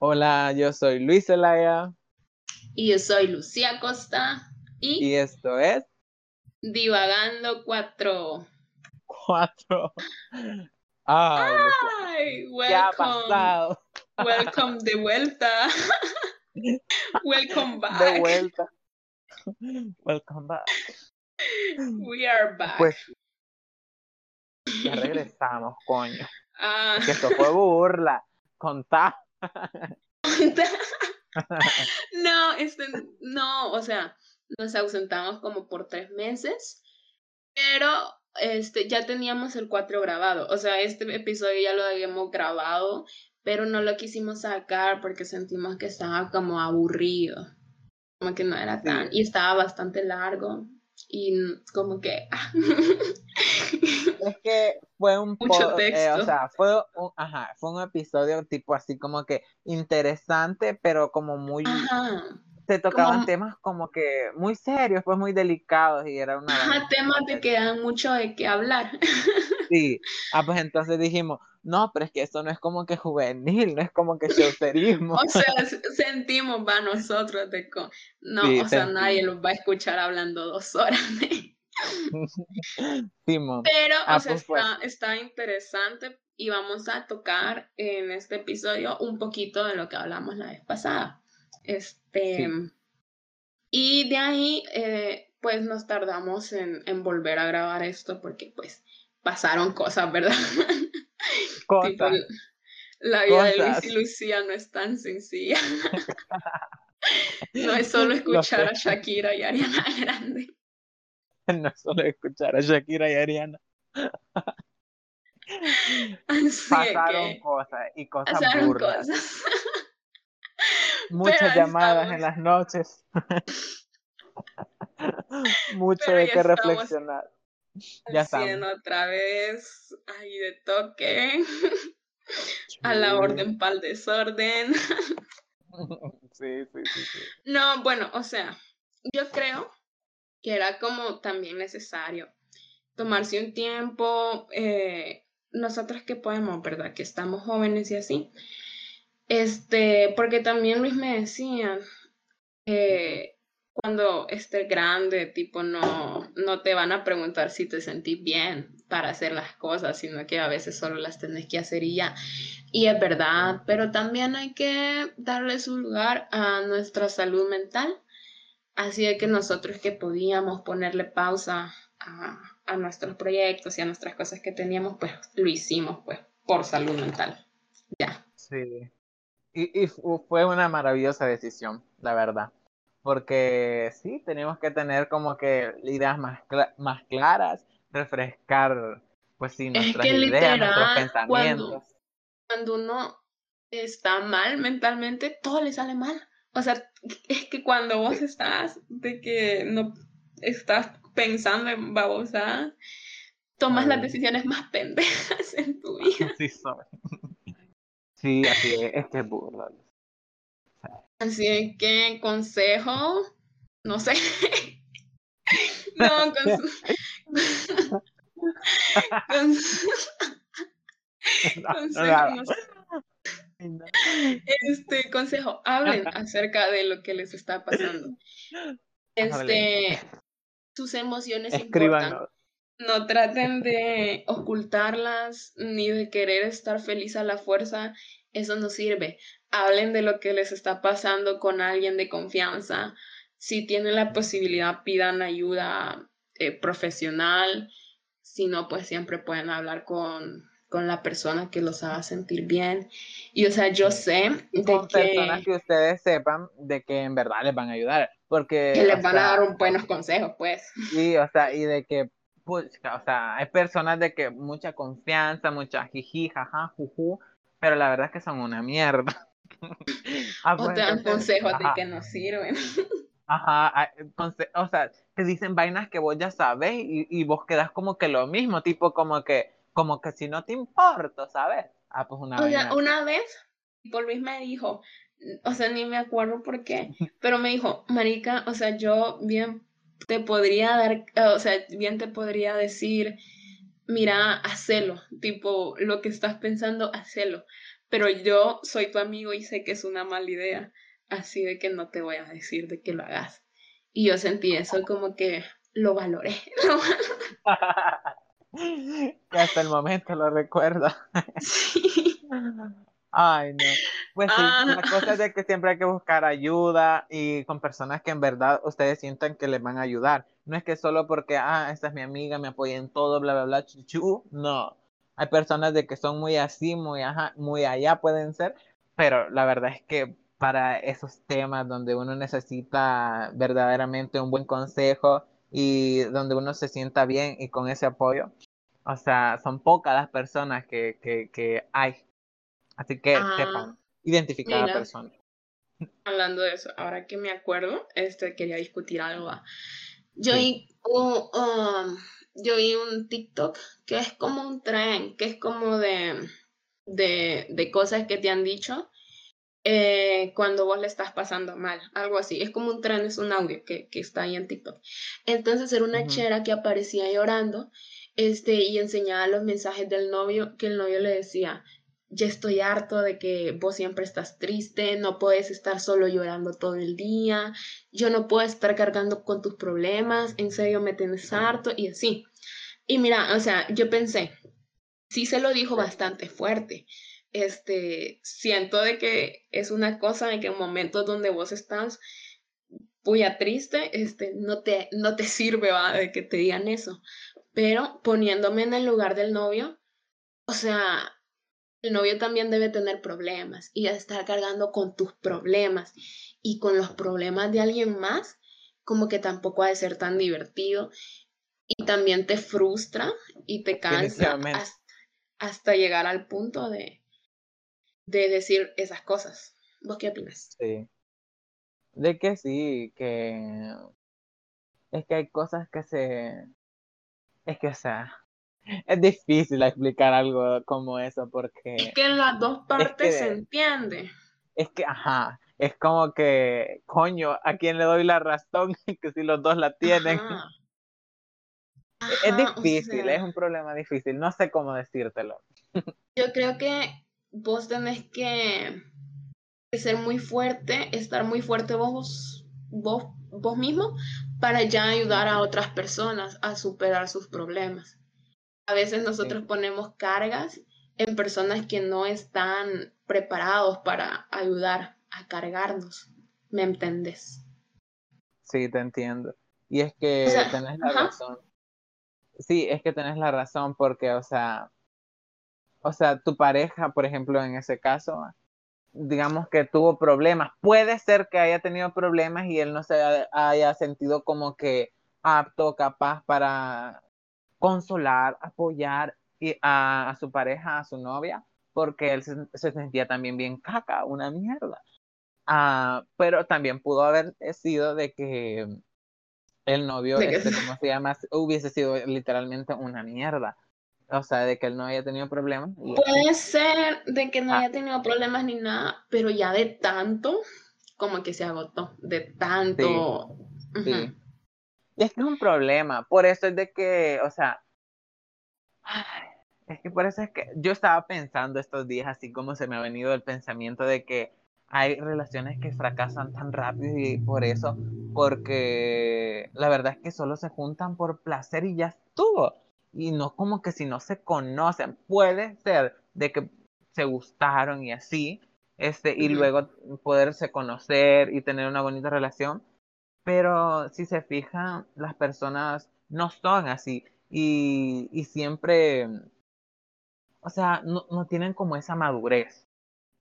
Hola, yo soy Luis Zelaya. Y yo soy Lucía Costa. Y, Y esto es Divagando 4. Cuatro. Ay, ¡Ay! ¿qué ha Welcome. pasado? Welcome de vuelta. Welcome back. De vuelta. Welcome back. We are back. Pues ya regresamos, coño. Ah, Que esto fue burla. Contá. no, este, no, o sea, nos ausentamos como por tres meses, pero este, ya teníamos el 4 grabado, o sea, este episodio ya lo habíamos grabado, pero no lo quisimos sacar porque sentimos que estaba como aburrido, como que no era tan, y estaba bastante largo, y como que... ah. Es que fue un Mucho eh, texto. o sea, fue un, ajá, fue un episodio tipo así como que interesante, pero como muy, Ajá, se tocaban como- temas como que muy serios, pues muy delicados y era una ajá, temas de que dan mucho de qué hablar. Sí, ah, pues entonces dijimos, no, pero es que eso no es como que juvenil, no es como que showcerismo. O sea, sentimos, va, nosotros de co- No, Sí, o sea, sentimos. nadie los va a escuchar hablando dos horas. de- Simón, Pero, Ah, o sea, pues, pues. está, está interesante y vamos a tocar en este episodio un poquito de lo que hablamos la vez pasada. Este, Sí. y de ahí, eh, pues nos tardamos en, en volver a grabar esto porque, pues, pasaron cosas, ¿verdad? Tipo, cosas. la vida de Luis y Lucía no es tan sencilla. No es solo Lo escuchar a sé. Shakira y Ariana Grande. No es solo escuchar a Shakira y Ariana. Así Pasaron que cosas y cosas pasaron burdas. cosas. Muchas Pero llamadas estamos- en las noches. Mucho Pero de ya qué reflexionar. Ya Haciendo estamos. otra vez ahí de toque. A la orden pa'l desorden. Sí, sí, sí, sí. No, bueno, o sea, yo creo que era como también necesario tomarse un tiempo, eh, nosotros que podemos, ¿verdad? Que estamos jóvenes y así. Este, porque también Luis me decía, eh, cuando estés grande, tipo, no, no te van a preguntar si te sentís bien para hacer las cosas, sino que a veces solo las tenés que hacer y ya. Y es verdad, pero también hay que darle su lugar a nuestra salud mental. Así de que nosotros que podíamos ponerle pausa a, a nuestros proyectos y a nuestras cosas que teníamos, pues lo hicimos, pues, por salud mental. Ya. Sí. Y, y fu- fue una maravillosa decisión, la verdad. Porque sí, tenemos que tener como que ideas más, cla- más claras, refrescar, pues sí, nuestras que ideas, nuestros pensamientos. cuando- Cuando uno está mal mentalmente, todo le sale mal. O sea, es que cuando vos estás de que no estás pensando en babosadas, tomas las decisiones más pendejas en tu vida. Sí, soy. Sí, así es, es que es burla. Así que consejo, no sé. No, cons- cons- No, no, consejo, no. Este consejo, hablen acerca de lo que les está pasando. Este, sus emociones importan. No traten de ocultarlas ni de querer estar feliz a la fuerza. Eso no sirve. Hablen de lo que les está pasando con alguien de confianza. Si tienen la posibilidad, pidan ayuda eh, profesional. Si no, pues siempre pueden hablar con, con la persona que los haga sentir bien. Y o sea, yo sé de con personas que, que ustedes sepan de que en verdad les van a ayudar. Porque, que les van a dar un buenos consejos, pues. Sí, o sea, y de que, pucha, o sea, hay personas de que mucha confianza, mucha jiji, jaja, juju, pero la verdad es que son una mierda. Ah, O pues, te dan consejos de que no sirven. Ajá, ah, o sea, te dicen vainas que vos ya sabes y, y vos quedas como que lo mismo, tipo como que, como que si no te importa, ¿sabes? Ah, pues una O sea, una vez, por Luis me dijo, o sea, ni me acuerdo por qué, pero me dijo, Marica, o sea, yo bien te podría dar, o sea, bien te podría decir, mira, hacelo, tipo, lo que estás pensando, hacelo, pero yo soy tu amigo y sé que es una mala idea, así de que no te voy a decir de que lo hagas. Y yo sentí eso como que lo valoré. hasta el momento lo recuerdo. Ay, no. Pues sí, la ah. cosa es de que siempre hay que buscar ayuda y con personas que en verdad ustedes sientan que les van a ayudar. No es que solo porque, ah, esta es mi amiga, me apoya en todo, bla, bla, bla, chuchu. No. Hay personas de que son muy así, muy, ajá, muy allá pueden ser, pero la verdad es que para esos temas donde uno necesita verdaderamente un buen consejo y donde uno se sienta bien y con ese apoyo, o sea, son pocas las personas que, que, que hay. Así que ah, sepan identificar a la persona. Hablando de eso, ahora que me acuerdo, este, quería discutir algo. Yo, vi, um, yo vi un TikTok que es como un tren, que es como de, de, de cosas que te han dicho eh, cuando vos le estás pasando mal, algo así. Es como un tren, es un audio que, que está ahí en TikTok. Entonces era una chera que aparecía llorando este, y enseñaba los mensajes del novio, que el novio le decía, ya estoy harto de que vos siempre estás triste, no puedes estar solo llorando todo el día, yo no puedo estar cargando con tus problemas, en serio me tienes harto y así. Y mira, o sea, yo pensé, sí se lo dijo bastante fuerte. Este, siento de que es una cosa en que en momentos donde vos estás muy triste, este, no te, no te sirve ¿va? de que te digan eso. Pero poniéndome en el lugar del novio, o sea, el novio también debe tener problemas y estar cargando con tus problemas y con los problemas de alguien más, como que tampoco ha de ser tan divertido y también te frustra y te cansa hasta, llegar al punto de, de decir esas cosas. ¿Vos qué opinas? Sí. De que sí, que es que hay cosas que se es que, o sea, es difícil explicar algo como eso porque... Es que en las dos partes se entiende. Es que, ajá, es como que, coño, ¿a quién le doy la razón? que si los dos la tienen. es difícil, es un problema difícil, no sé cómo decírtelo. yo creo que vos tenés que ser muy fuerte, estar muy fuerte vos, vos, vos mismo para ya ayudar a otras personas a superar sus problemas. A veces nosotros ponemos cargas en personas que no están preparados para ayudar a cargarnos. ¿Me entiendes? Sí, te entiendo. Y es que tenés la razón. Sí, es que tenés la razón porque, o sea, o sea, tu pareja, por ejemplo, en ese caso, digamos que tuvo problemas. Puede ser que haya tenido problemas y él no se haya sentido como que apto, capaz para consolar, apoyar a, su pareja, a su novia, porque él se, sentía también bien caca, una mierda. Ah, pero también pudo haber sido de que el novio, este, como se llama, hubiese sido literalmente una mierda. O sea, de que él no haya tenido problemas. Puede ser de que no ah. haya tenido problemas ni nada, pero ya de tanto, como que se agotó, de tanto. Sí. Y es que es un problema, por eso es de que, o sea, es que por eso es que yo estaba pensando estos días, así como se me ha venido el pensamiento de que hay relaciones que fracasan tan rápido y por eso, porque la verdad es que solo se juntan por placer y ya estuvo. Y no como que si no se conocen, puede ser de que se gustaron y así, este, y luego poderse conocer y tener una bonita relación, pero si se fijan, las personas no son así y, y siempre, o sea, no, no, tienen como esa madurez.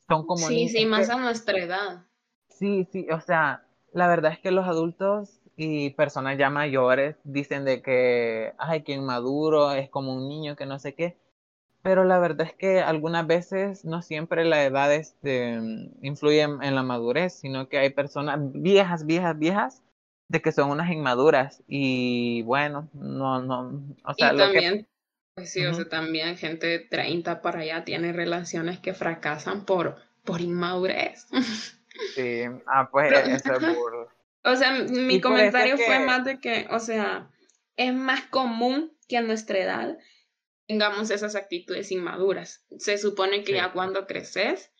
Son como... Sí, sí, más a nuestra edad. Sí, sí, o sea, la verdad es que los adultos y personas ya mayores dicen de que, ay, que inmaduro es como un niño que no sé qué. Pero la verdad es que algunas veces no siempre la edad este, influye en, la madurez, sino que hay personas viejas, viejas, viejas, de que son unas inmaduras. Y bueno, no, no, o sea, y también, pues sí, o sea, también gente de 30 para allá tiene relaciones que fracasan por, por inmadurez. Sí, ah, pues eso es burro. O sea, mi comentario fue más de que, o sea, es más común que a nuestra edad tengamos esas actitudes inmaduras. Se supone que ya cuando creces,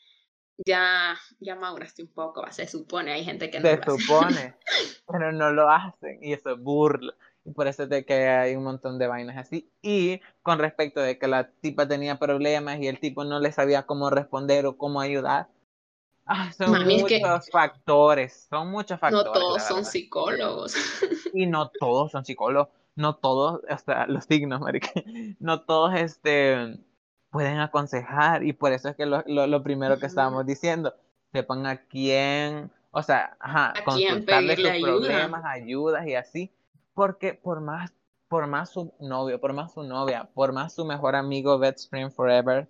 ya, ya maduraste un poco, se supone, hay gente que no se supone, pero no lo hacen y eso es burla. Y por eso es de que hay un montón de vainas así. Y con respecto de que la tipa tenía problemas y el tipo no le sabía cómo responder o cómo ayudar. Ah, son muchos factores, son muchos factores. No todos son psicólogos. Y no todos son psicólogos, no todos, hasta los signos, marica, no todos este, pueden aconsejar y por eso es que lo, lo, primero que estábamos diciendo, sepan a quién, o sea, ajá, consultarle sus problemas, ayudas y así, porque por más, por más su novio, por más su novia, por más su mejor amigo Best Spring Forever,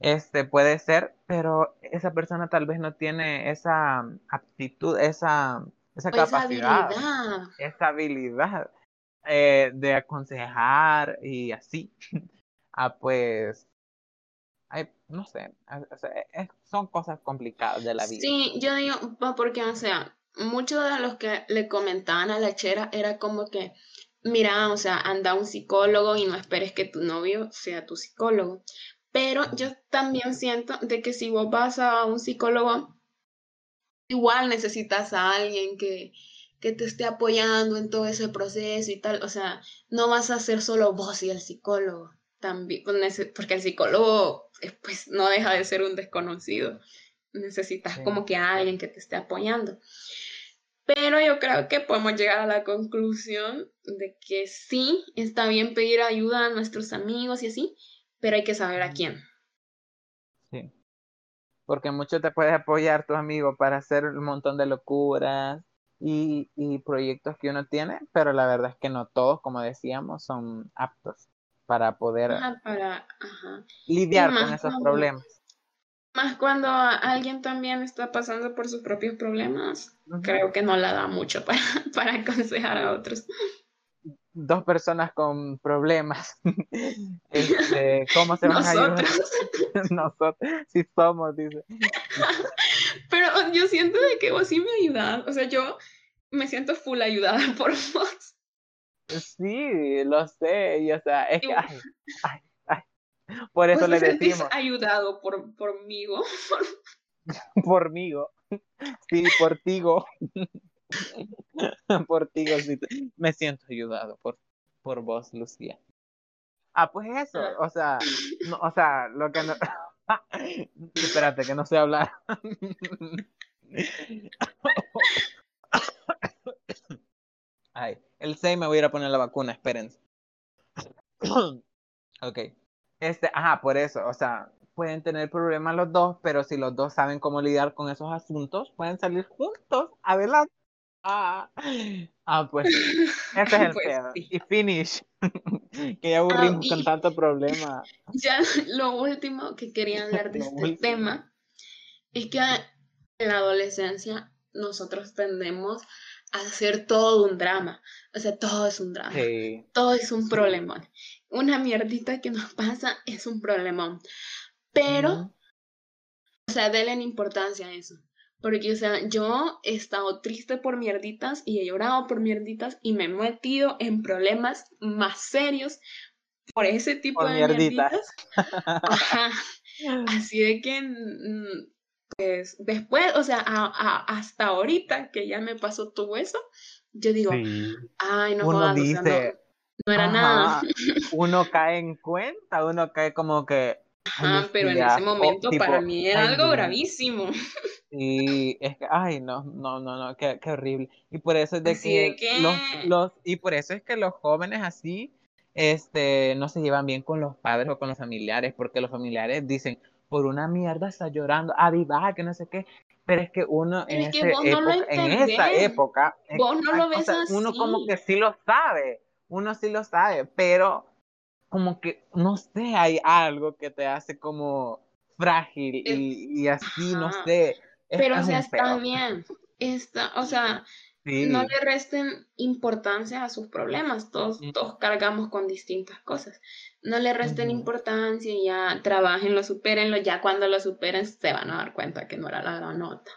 este puede ser, pero esa persona tal vez no tiene esa aptitud, esa, esa capacidad, esa habilidad eh, de aconsejar y así. ah, pues, no sé, son cosas complicadas de la vida. Sí, yo digo, porque, o sea, muchos de los que le comentaban a la chera era como que, mira, o sea, anda un psicólogo y no esperes que tu novio sea tu psicólogo. Pero yo también siento de que si vos vas a un psicólogo, igual necesitas a alguien que, que te esté apoyando en todo ese proceso y tal. O sea, no vas a ser solo vos y el psicólogo. También, porque el psicólogo pues no deja de ser un desconocido. Necesitas como que alguien que te esté apoyando. Pero yo creo que podemos llegar a la conclusión de que sí, está bien pedir ayuda a nuestros amigos y así, pero hay que saber a quién. Sí. Porque mucho te puede apoyar tu amigo para hacer un montón de locuras y, y proyectos que uno tiene, pero la verdad es que no todos, como decíamos, son aptos para poder para, lidiar con esos problemas. Más cuando alguien también está pasando por sus propios problemas, creo que no la da mucho para, para aconsejar a otros. Dos personas con problemas. Este, ¿Cómo se van a ayudar? Nosotros, sí somos, dice. Pero yo siento de que vos sí me ayudas. O sea, yo me siento full ayudada por vos. Sí, lo sé. Y, o sea, es que, ay, ay, ay. Por eso le decimos. ayudado por, por migo. por migo. Sí, por tigo. por tigo, sí. Me siento ayudado por, por vos, Lucía. Ah, pues eso, ah. o sea, no, o sea, lo que no... Espérate, que no sé hablar. Ay, el 6 me voy a ir a poner la vacuna, espérense. ok. Este, ajá, por eso, o sea, pueden tener problemas los dos, pero si los dos saben cómo lidiar con esos asuntos, pueden salir juntos. Adelante. Ah, ah pues, ese es el pues pedo. Y finish. que ya aburrimos ah, con tanto problema. Ya, lo último que quería hablar de este tema es que en la adolescencia nosotros tendemos hacer todo un drama. O sea, todo es un drama. Todo es un problemón. Una mierdita que nos pasa es un problemón. Pero, o sea, denle importancia a eso. Porque, o sea, yo he estado triste por mierditas y he llorado por mierditas y me he metido en problemas más serios por ese tipo de mierditas. Ajá. Así de que, pues, después, o sea, hasta ahorita que ya me pasó todo eso, yo digo, ay, no uno dice, no, era nada. Uno cae en cuenta, uno cae como que, Ajá, pero en ese momento para mí era algo gravísimo. Y es que, ay, no, no, no, no, qué, qué horrible. Y por eso es de que, Los, los, y por eso es que los jóvenes así, este, no se llevan bien con los padres o con los familiares, porque los familiares dicen, por una mierda está llorando, aviva, que no sé qué. Pero es que uno en, esa época, en esa época, vos no lo ves uno como que sí lo sabe, uno sí lo sabe, pero como que, no sé, hay algo que te hace como frágil y, y así, no sé. pero o sea, está bien. Está, o sea, no le resten importancia a sus problemas. Todos, todos cargamos con distintas cosas. No le resten importancia y ya trabajenlo, supérenlo. Ya cuando lo superen se van a dar cuenta que no era la nota.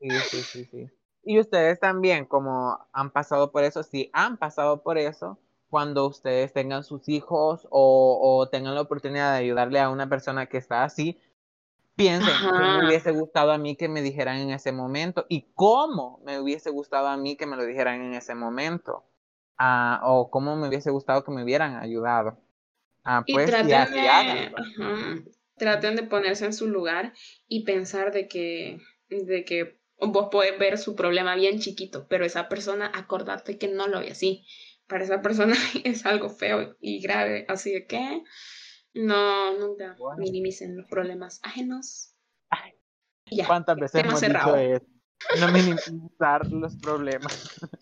sí, sí, sí, sí. Y ustedes también, como han pasado por eso, si han pasado por eso, cuando ustedes tengan sus hijos o, o tengan la oportunidad de ayudarle a una persona que está así, piensen qué me hubiese gustado a mí que me dijeran en ese momento y cómo me hubiese gustado a mí que me lo dijeran en ese momento. Ah, o cómo me hubiese gustado que me hubieran ayudado. Ah, pues, y traten, de, traten de ponerse en su lugar y pensar de que, de que vos podés ver su problema bien chiquito, pero esa persona, acordate que no lo ve así. Para esa persona es algo feo y grave, así de que no, nunca minimicen los problemas ajenos. ¿Cuántas veces hemos dicho eso? No minimizar los problemas.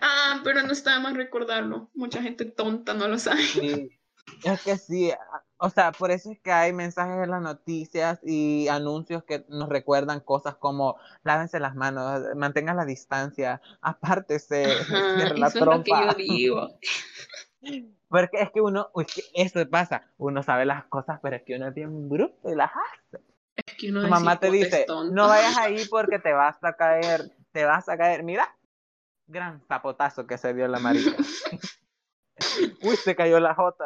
Ah, pero no está más recordarlo. Mucha gente tonta no lo sabe. Sí. Es que sí, o sea, por eso es que hay mensajes en las noticias y anuncios que nos recuerdan cosas como lávense las manos, mantengan la distancia, apártese, cierre la trompa. Es lo que yo digo. Porque es que uno, es que eso pasa, uno sabe las cosas, pero es que uno es bien bruto y las hace. Es que uno tu mamá te dice, no vayas ahí porque te vas a caer, te vas a caer. Mira, gran zapotazo que se dio la marica. Uy, se cayó la jota.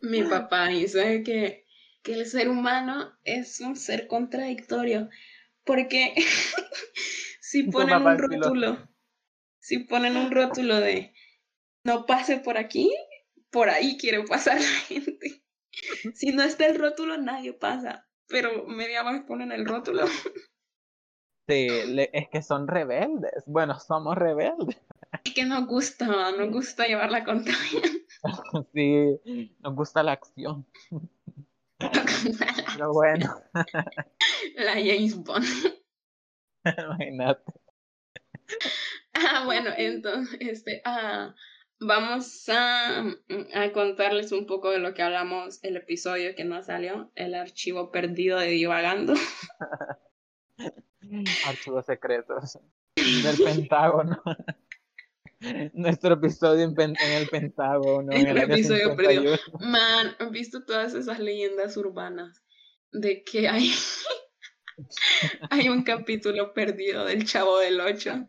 Mi papá dice que, que el ser humano es un ser contradictorio, porque si ponen un rótulo, si ponen un rótulo de no pase por aquí, por ahí quiere pasar la gente. Si no está el rótulo, nadie pasa, pero media vez ponen el rótulo. Sí, es que son rebeldes. Bueno, somos rebeldes. Es que nos gusta, nos gusta llevar la contraria. Sí, nos gusta la acción. Pero bueno. La James Bond. Imagínate. Ah, bueno, entonces, este, ah, vamos a, a, contarles un poco de lo que hablamos el episodio que no salió, el archivo perdido de Divagando. Archivos secretos del Pentágono. Nuestro episodio en, el Pentágono. En el, episodio perdido. Man, ¿han visto todas esas leyendas urbanas de que hay, hay un capítulo perdido del Chavo del Ocho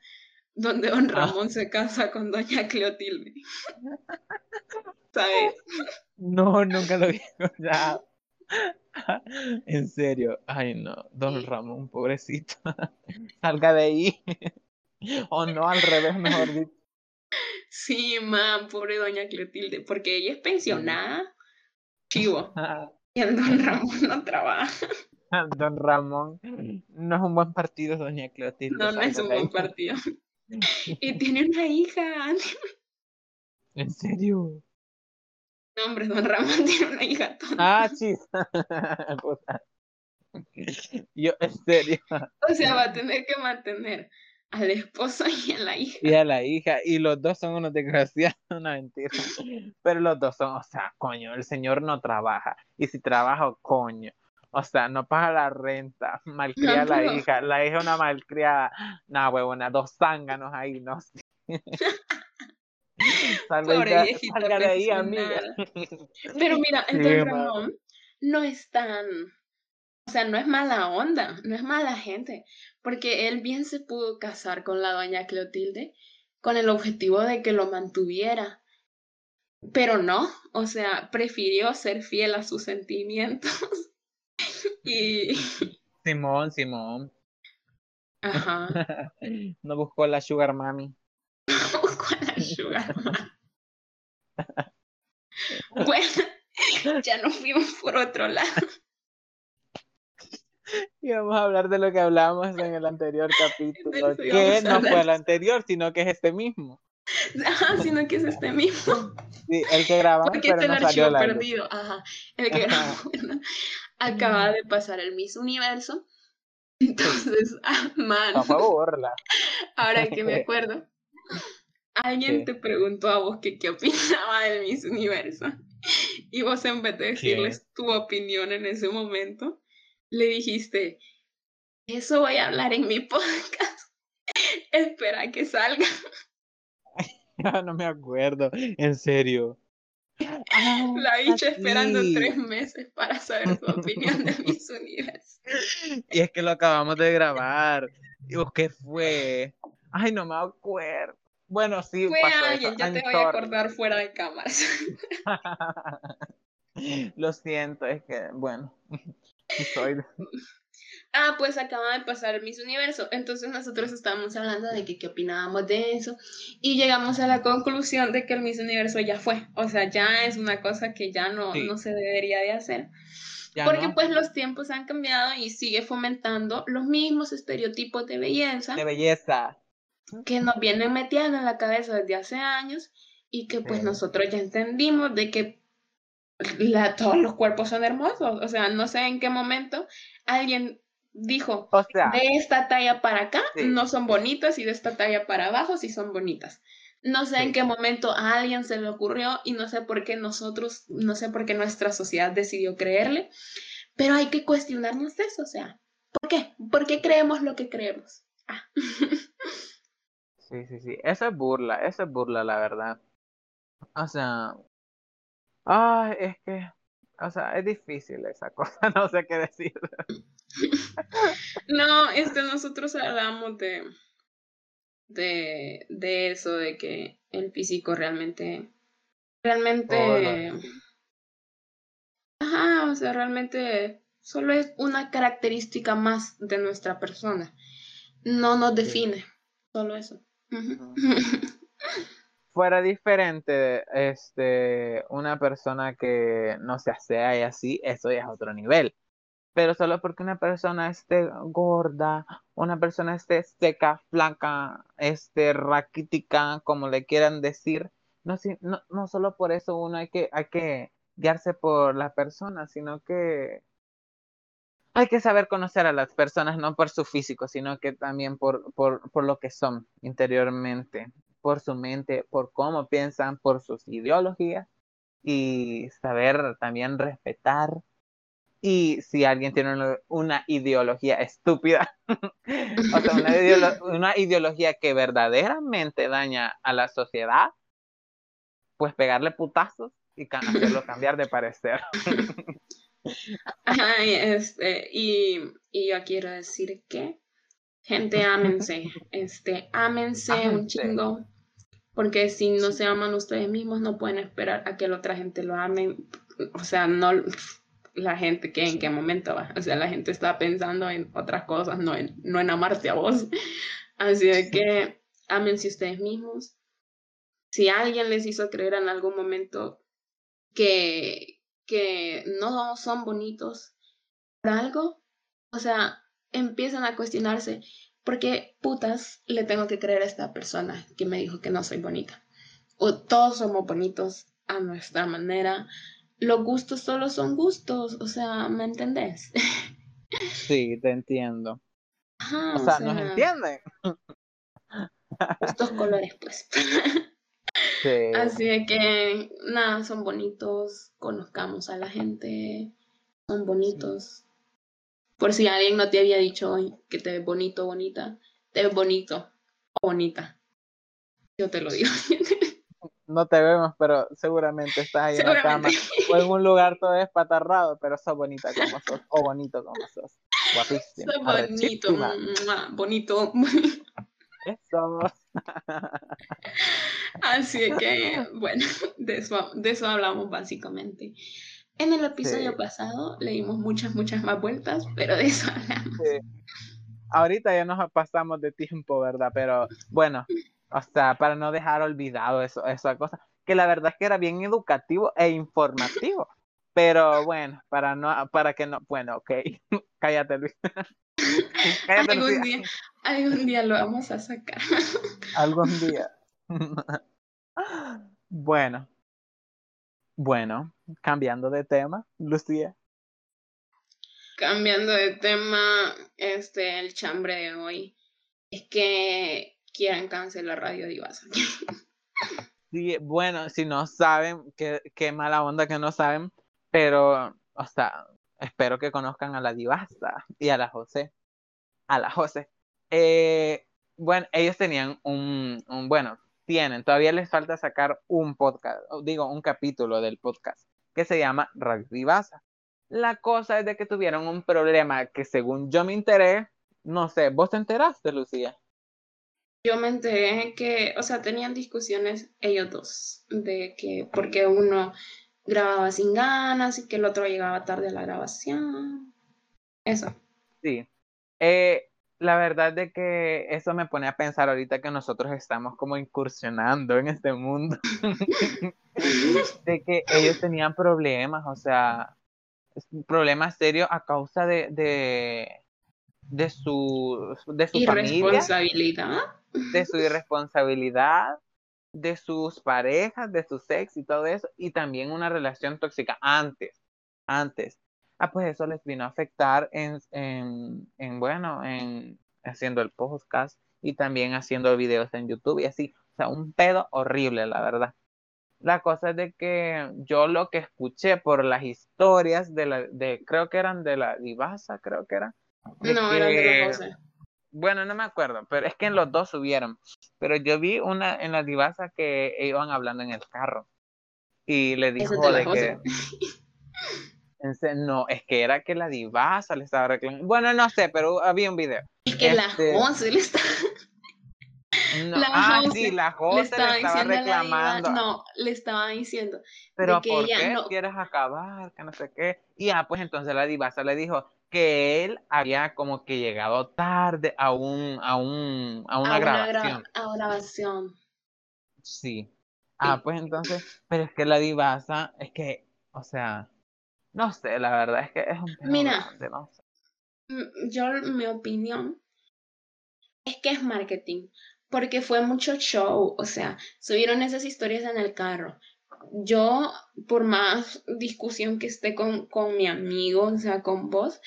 donde don ah. Ramón se casa con doña Cleotilde? ¿Sabes? No, nunca lo vi escuchado. En serio, ay no, don Ramón, pobrecito. Salga de ahí. O no, al revés, mejor dicho. Sí, man, pobre doña Clotilde, porque ella es pensionada, chivo. Y el don Ramón no trabaja. Don Ramón no es un buen partido, doña Clotilde. No, no es un buen partido. Y tiene una hija. ¿En serio? No, hombre, don Ramón tiene una hija Ah, sí. Yo, en serio. O sea, va a tener que mantener al esposo y a la hija. Y a la hija, y los dos son unos desgraciados, una mentira. Pero los dos son, o sea, coño, el señor no trabaja. Y si trabaja, coño. O sea, no paga la renta, malcría a la hija, la hija una malcriada. No, huevona, dos zánganos ahí, no sé. salga, salga de ahí, amiga. Pero mira, el Ramón no es tan o sea, no es mala onda, no es mala gente, porque él bien se pudo casar con la doña Clotilde con el objetivo de que lo mantuviera. Pero no, o sea, prefirió ser fiel a sus sentimientos. Y... Simón, Simón. Ajá. No buscó la Sugar Mami. No buscó la Sugar Mami. bueno, ya nos fuimos por otro lado. Y vamos a hablar de lo que hablábamos en el anterior capítulo, que no fue el anterior, sino que es este mismo. Ajá, sino que es este mismo. Sí, el que grabamos, Porque pero no salió perdido. Ajá, el que grabamos acaba de pasar el Miss Universo. Entonces, ah, man. Ahora que me acuerdo, alguien te preguntó a vos que qué opinaba del Miss Universo. Y vos en vez de decirles tu opinión en ese momento, le dijiste, eso voy a hablar en mi podcast. Espera que salga. no me acuerdo, en serio. La bicha esperando tres meses para saber su opinión de mis universos. Y es que lo acabamos de grabar. ¿Qué fue? Ay, no me acuerdo. Bueno, sí. Fue alguien, ya te voy a acordar fuera de cámaras. Lo siento, es que, bueno, soy... Ah, pues acaba de pasar Miss Universo. Entonces nosotros estábamos hablando de que qué opinábamos de eso y llegamos a la conclusión de que el Miss Universo ya fue. O sea, ya es una cosa que ya no, no se debería de hacer. porque pues los tiempos han cambiado y sigue fomentando los mismos estereotipos de belleza. De belleza. Que nos vienen metiendo en la cabeza desde hace años y que pues nosotros ya entendimos de que la, todos los cuerpos son hermosos. O sea, no sé en qué momento alguien dijo, de esta talla para acá no son bonitas y de esta talla para abajo sí son bonitas. No sé en qué momento a alguien se le ocurrió y no sé por qué nosotros, no sé por qué nuestra sociedad decidió creerle, pero hay que cuestionarnos eso, o sea, ¿por qué? ¿Por qué creemos lo que creemos? Ah. Sí, sí, sí, eso es burla, eso es burla, la verdad. O sea, ay, es que, o sea, es difícil esa cosa, no sé qué decir. no, este, nosotros hablamos de, de, de eso, de que el físico realmente, realmente, ajá, o sea, realmente solo es una característica más de nuestra persona. No nos define, solo eso. Fuera diferente, este, una persona que no se asea y así, eso ya es otro nivel. Pero solo porque una persona esté gorda, una persona esté seca, flaca, esté raquítica, como le quieran decir, no, no, no solo por eso uno hay que, hay que guiarse por la persona, sino que hay que saber conocer a las personas, no por su físico, sino que también por, por, por lo que son interiormente, por su mente, por cómo piensan, por sus ideologías y saber también respetar. Y si alguien tiene una, ideología estúpida, o sea, una, ideología que verdaderamente daña a la sociedad, pues pegarle putazos y hacerlo cambiar de parecer. este, y, y, yo quiero decir que, gente, ámense, este, ámense, un chingo, porque si no se aman ustedes mismos, no pueden esperar a que la otra gente lo amen, o sea, no la gente que en qué momento va. O sea, la gente está pensando en otras cosas, no en, no en amarte a vos. Así de que amense ustedes mismos. Si alguien les hizo creer en algún momento que, que no son bonitos por algo, o sea, empiezan a cuestionarse, ¿por qué putas le tengo que creer a esta persona que me dijo que no soy bonita? O todos somos bonitos a nuestra manera, los gustos solo son gustos, o sea, ¿me entendés? Sí, te entiendo. o, sea, ¿nos entienden? Estos colores, pues. Sí. Así de que, nada, son bonitos, conozcamos a la gente, son bonitos. Por si alguien no te había dicho hoy que te ves bonito, bonita, te ves bonito o bonita. Yo te lo digo. no te vemos, pero seguramente estás ahí en la cama o en un lugar todo espatarrado, pero sos bonita como sos, o bonito como sos. Guapísimo. Sos bonito, bonito. Eso. Así que, bueno, de eso, de eso hablamos básicamente. En el episodio pasado le dimos muchas, muchas más vueltas, pero de eso hablamos. Ahorita ya nos pasamos de tiempo, ¿verdad? Pero bueno, o sea, para no dejar olvidado eso, esa cosa, que la verdad es que era bien educativo e informativo. Pero bueno, para no, para que no, bueno, ok, cállate Luis. cállate, algún día, algún día lo vamos a sacar. algún día. bueno, bueno, cambiando de tema, Lucía. Cambiando de tema, este, el chambre de hoy es que quieran cancelar Radio Divasa. Sí, bueno, si no saben, qué, qué mala onda que no saben, pero, o sea, espero que conozcan a la Divasa y a la José. A la José. Eh, bueno, ellos tenían un, un, bueno, tienen, todavía les falta sacar un podcast, digo, un capítulo del podcast que se llama Radio Divasa. La cosa es de que tuvieron un problema que según yo me enteré, no sé, ¿vos te enteraste, Lucía? yo me enteré que, o sea, tenían discusiones ellos dos, de que porque uno grababa sin ganas y que el otro llegaba tarde a la grabación. Eso. Sí. Eh, la verdad de que eso me pone a pensar ahorita que nosotros estamos como incursionando en este mundo. de que ellos tenían problemas, o sea, problemas serios a causa de, de, de su, de su irresponsabilidad. de su irresponsabilidad, de sus parejas, de su sexo y todo eso, y también una relación tóxica antes, antes. Ah, pues eso les vino a afectar en, en, en bueno, en haciendo el podcast y también haciendo videos en YouTube y así. O sea, un pedo horrible, la verdad. La cosa es de que yo lo que escuché por las historias de la, de, creo que eran de la Divasa, creo que era. No, eran de la Bueno, no me acuerdo, pero es que en los dos subieron. Pero yo vi una en la Divasa que iban hablando en el carro. Y le dijo de que. No, es que era que la divasa le estaba reclamando. Bueno, no sé, pero había un video. Es que la este Jose le está. la ah, sí, la Jose le estaba, reclamando. no, le estaba diciendo. Pero que ¿por qué no... quieres acabar? Que no sé qué. Y ah, pues entonces la divasa le dijo que él había como que llegado tarde a un, a un, a una, grabación. a grabación. Sí. Ah, pues entonces, pero es que la divasa, es que, o sea, no sé, la verdad es que es un Mira, no sé. Mm, yo, mi opinión es que es marketing, porque fue mucho show, o sea, subieron esas historias en el carro. Yo, por más discusión que esté con, con mi amigo, o sea, con vos,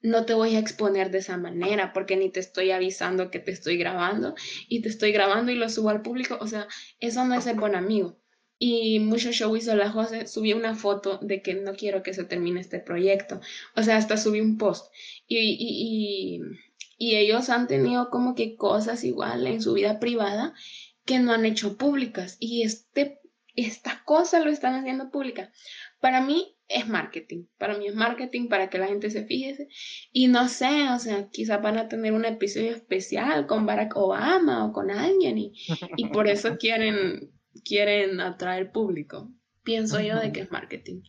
no te voy a exponer de esa manera porque ni te estoy avisando que te estoy grabando y te estoy grabando y lo subo al público. O sea, eso no es ser buen amigo. Y mucho show hizo la José, subí una foto de que no quiero que se termine este proyecto. O sea, hasta subí un post. Y, y, y, ellos han tenido como que cosas igual en su vida privada que no han hecho públicas. Y este, esta cosa lo están haciendo pública. Para mí es marketing. Para mí es marketing para que la gente se fije. Y no sé, o sea, quizás van a tener un episodio especial con Barack Obama o con alguien. Y, y por eso quieren quieren atraer público. Pienso yo de que es marketing.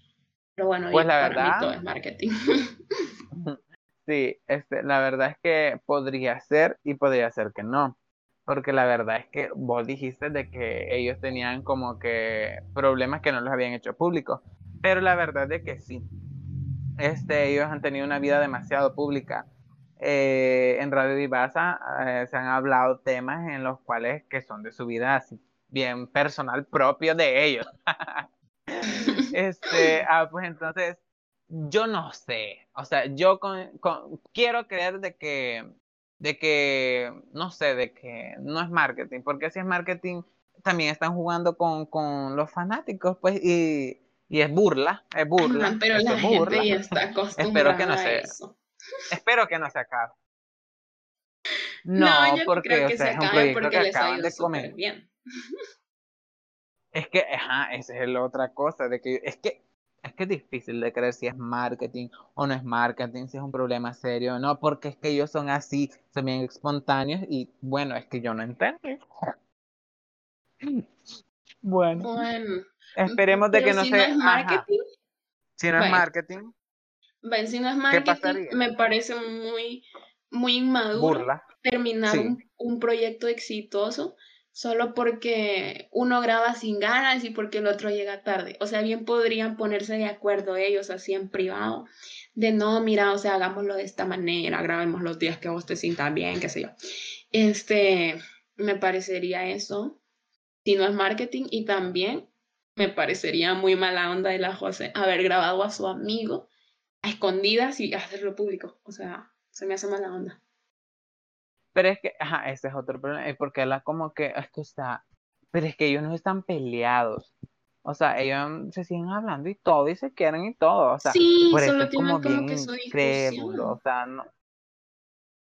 Pero bueno, pues la verdad, todo es marketing. sí, este, la verdad es que podría ser y podría ser que no. Porque la verdad es que vos dijiste de que ellos tenían como que problemas que no los habían hecho públicos. Pero la verdad es que sí. Este, ellos han tenido una vida demasiado pública. Eh, en Radio Divasa eh, se han hablado temas en los cuales que son de su vida así bien personal propio de ellos. este, ah, pues entonces, yo no sé, o sea, yo quiero creer de que, de que, no sé, de que no es marketing, porque si es marketing, también están jugando con, con los fanáticos, pues, y, y es burla, es burla. pero la gente ya está acostumbrada Espero que no se, eso. Espero que no se acabe. No, porque creo que o sea, se es proyecto porque que les acaban de comer. Bien. Es que, ajá, esa es la otra cosa, de que es que es que es difícil de creer si es marketing o no es marketing, si es un problema serio o no, porque es que ellos son así, son bien espontáneos y bueno, es que yo no entiendo. Bueno, Bueno, esperemos de que no si sea. no es marketing, Si no es Bueno. marketing, ven, si no es ¿qué marketing, me parece muy, muy inmaduro Burla. terminar Sí. un, un proyecto exitoso solo porque uno graba sin ganas y porque el otro llega tarde. O sea, bien podrían ponerse de acuerdo ellos así en privado, de no, mira, o sea, hagámoslo de esta manera, grabemos los días que vos te sientas bien, qué sé yo. Este, me parecería eso, si no es marketing, y también me parecería muy mala onda de la José haber grabado a su amigo a escondidas y hacerlo público. O sea, se me hace mala onda. Pero es que, ajá, ese es otro problema, es porque la como que, es que está, pero es que ellos no están peleados. O sea, ellos se siguen hablando y todo, y se quieren y todo. O sea, Sí, por eso solo es tienen como como bien incrédulo. O sea, no.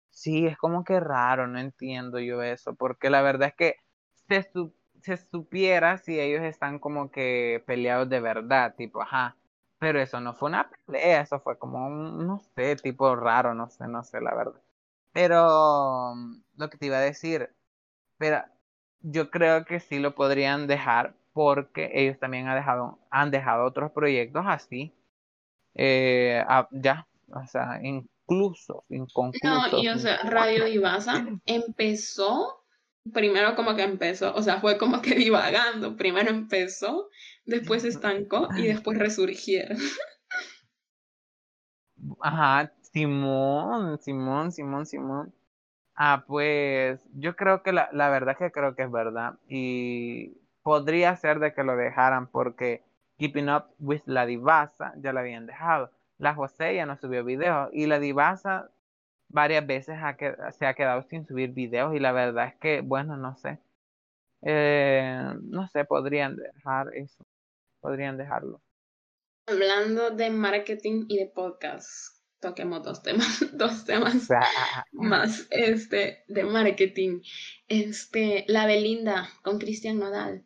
Sí, es como que raro, no entiendo yo eso, porque la verdad es que se, su- se supiera si ellos están como que peleados de verdad, tipo, ajá. Pero eso no fue una pelea, eso fue como un, no sé, tipo raro, no sé, no sé, la verdad. Pero mm, lo que te iba a decir, pero yo creo que sí lo podrían dejar porque ellos también han dejado, han dejado otros proyectos así. Eh, ya, o sea, incluso, inconclusos. No, y o sea, Radio Divasa empezó, primero como que empezó, o sea, fue como que divagando. Primero empezó, después se estancó y después resurgieron. Ajá, Simón, Simón, Simón, Simón. Ah, pues yo creo que la, la verdad que creo que es verdad. Y podría ser de que lo dejaran porque Keeping Up with la Divasa ya la habían dejado. La José ya no subió videos y la Divasa varias veces se ha quedado sin subir videos y la verdad es que, bueno, no sé. Eh, no sé, podrían dejar eso. Podrían dejarlo. Hablando de marketing y de podcast, toquemos dos temas, dos temas más este, de marketing. Este, la Belinda con Cristian Nodal.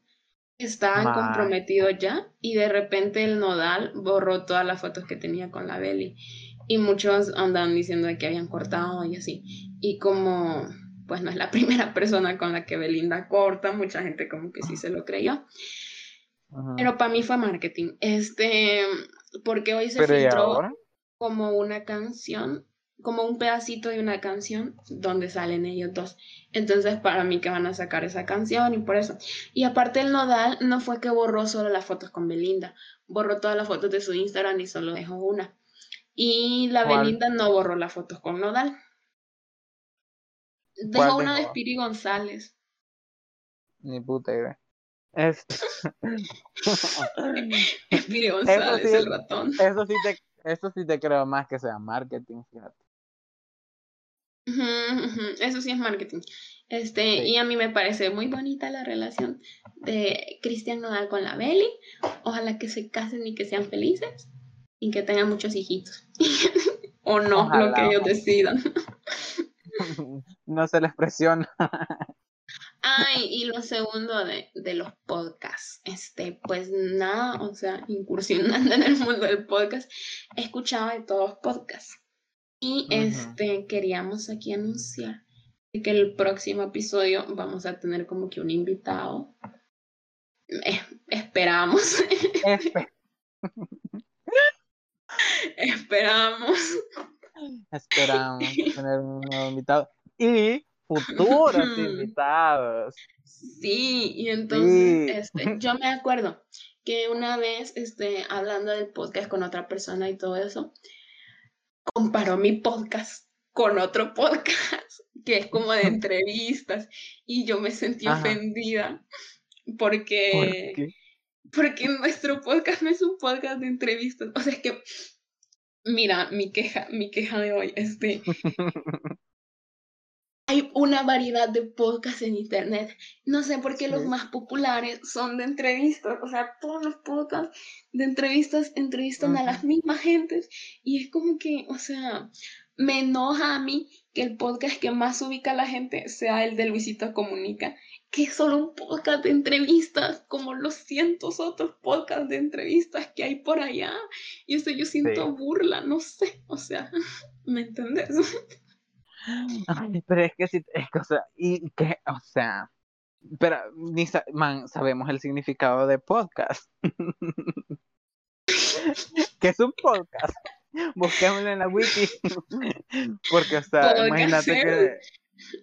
Estaban comprometidos ya y de repente el Nodal borró todas las fotos que tenía con la Beli. Y muchos andaban diciendo que habían cortado y así. Y como pues no es la primera persona con la que Belinda corta, mucha gente como que sí se lo creyó. Pero para mí fue marketing. Este, porque hoy se filtró como una canción, como un pedacito de una canción donde salen ellos dos. Entonces, para mí que van a sacar esa canción y por eso. Y aparte el Nodal no fue que borró solo las fotos con Belinda, borró todas las fotos de su Instagram y solo dejó una. Y la Belinda no borró las fotos con Nodal. Dejó una de Spiri González. Ni puta idea. Es... González, el ratón. Eso sí te eso sí te creo más que sea marketing, fíjate. Eso sí es marketing. Este, y a mí me parece muy bonita la relación de Cristian Nodal con la Belly. Ojalá que se casen y que sean felices y que tengan muchos hijitos. o no, lo que ellos decidan. no se les presiona. Ay, y lo segundo de, los podcasts, este, pues nada, o sea, incursionando en el mundo del podcast, he escuchado de todos podcasts. Y este, queríamos aquí anunciar que el próximo episodio vamos a tener como que un invitado. esperamos. esperamos. Esperamos tener un nuevo invitado. Y futuros invitados. Sí, y entonces Este, yo me acuerdo que una vez, este, hablando del podcast con otra persona y todo eso, comparó mi podcast con otro podcast que es como de entrevistas y yo me sentí ofendida porque porque nuestro podcast no es un podcast de entrevistas, o sea, es que mira, mi queja, mi queja de hoy, este hay una variedad de podcasts en internet. No sé por qué los más populares son de entrevistas. O sea, todos los podcasts de entrevistas entrevistan a las mismas gentes. Y es como que, o sea, me enoja a mí que el podcast que más ubica a la gente sea el de Luisito Comunica. Que es solo un podcast de entrevistas, como los cientos otros podcasts de entrevistas que hay por allá. Y eso yo siento burla, no sé. O sea, ¿me entiendes? pero es que sí, es que, o sea, y que, o sea, pero ni man, sabemos el significado de podcast. ¿Qué es un podcast? Busquémoslo en la wiki. Porque, o sea, imagínate que.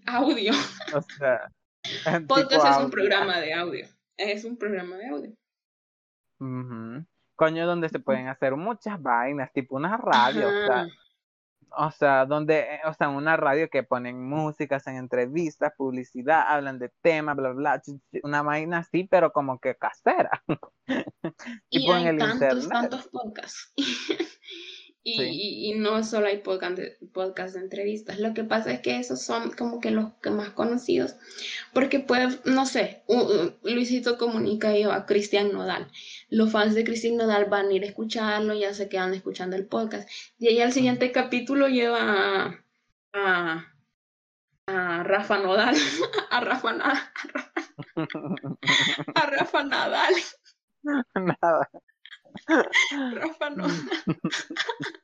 Audio. O sea. Podcast es un programa de audio. Es un programa de audio. Coño, donde se pueden hacer muchas vainas, tipo una radio. O sea, o sea, donde, eh, o sea, una radio que ponen músicas en entrevistas, publicidad, hablan de temas, bla, bla, una vaina así, pero como que casera. y hay en el tantos, tantos podcasts. Y, no solo hay podcast de, podcast de entrevistas. Lo que pasa es que esos son como que los que más conocidos. Porque pues, no sé, Luisito comunica yo a Cristian Nodal. Los fans de Cristian Nodal van a ir a escucharlo, ya se quedan escuchando el podcast. Y ahí al siguiente capítulo lleva a, a, Rafa Nodal. A Rafa, Nadal. A Rafa Nadal. Nada. Rafa no.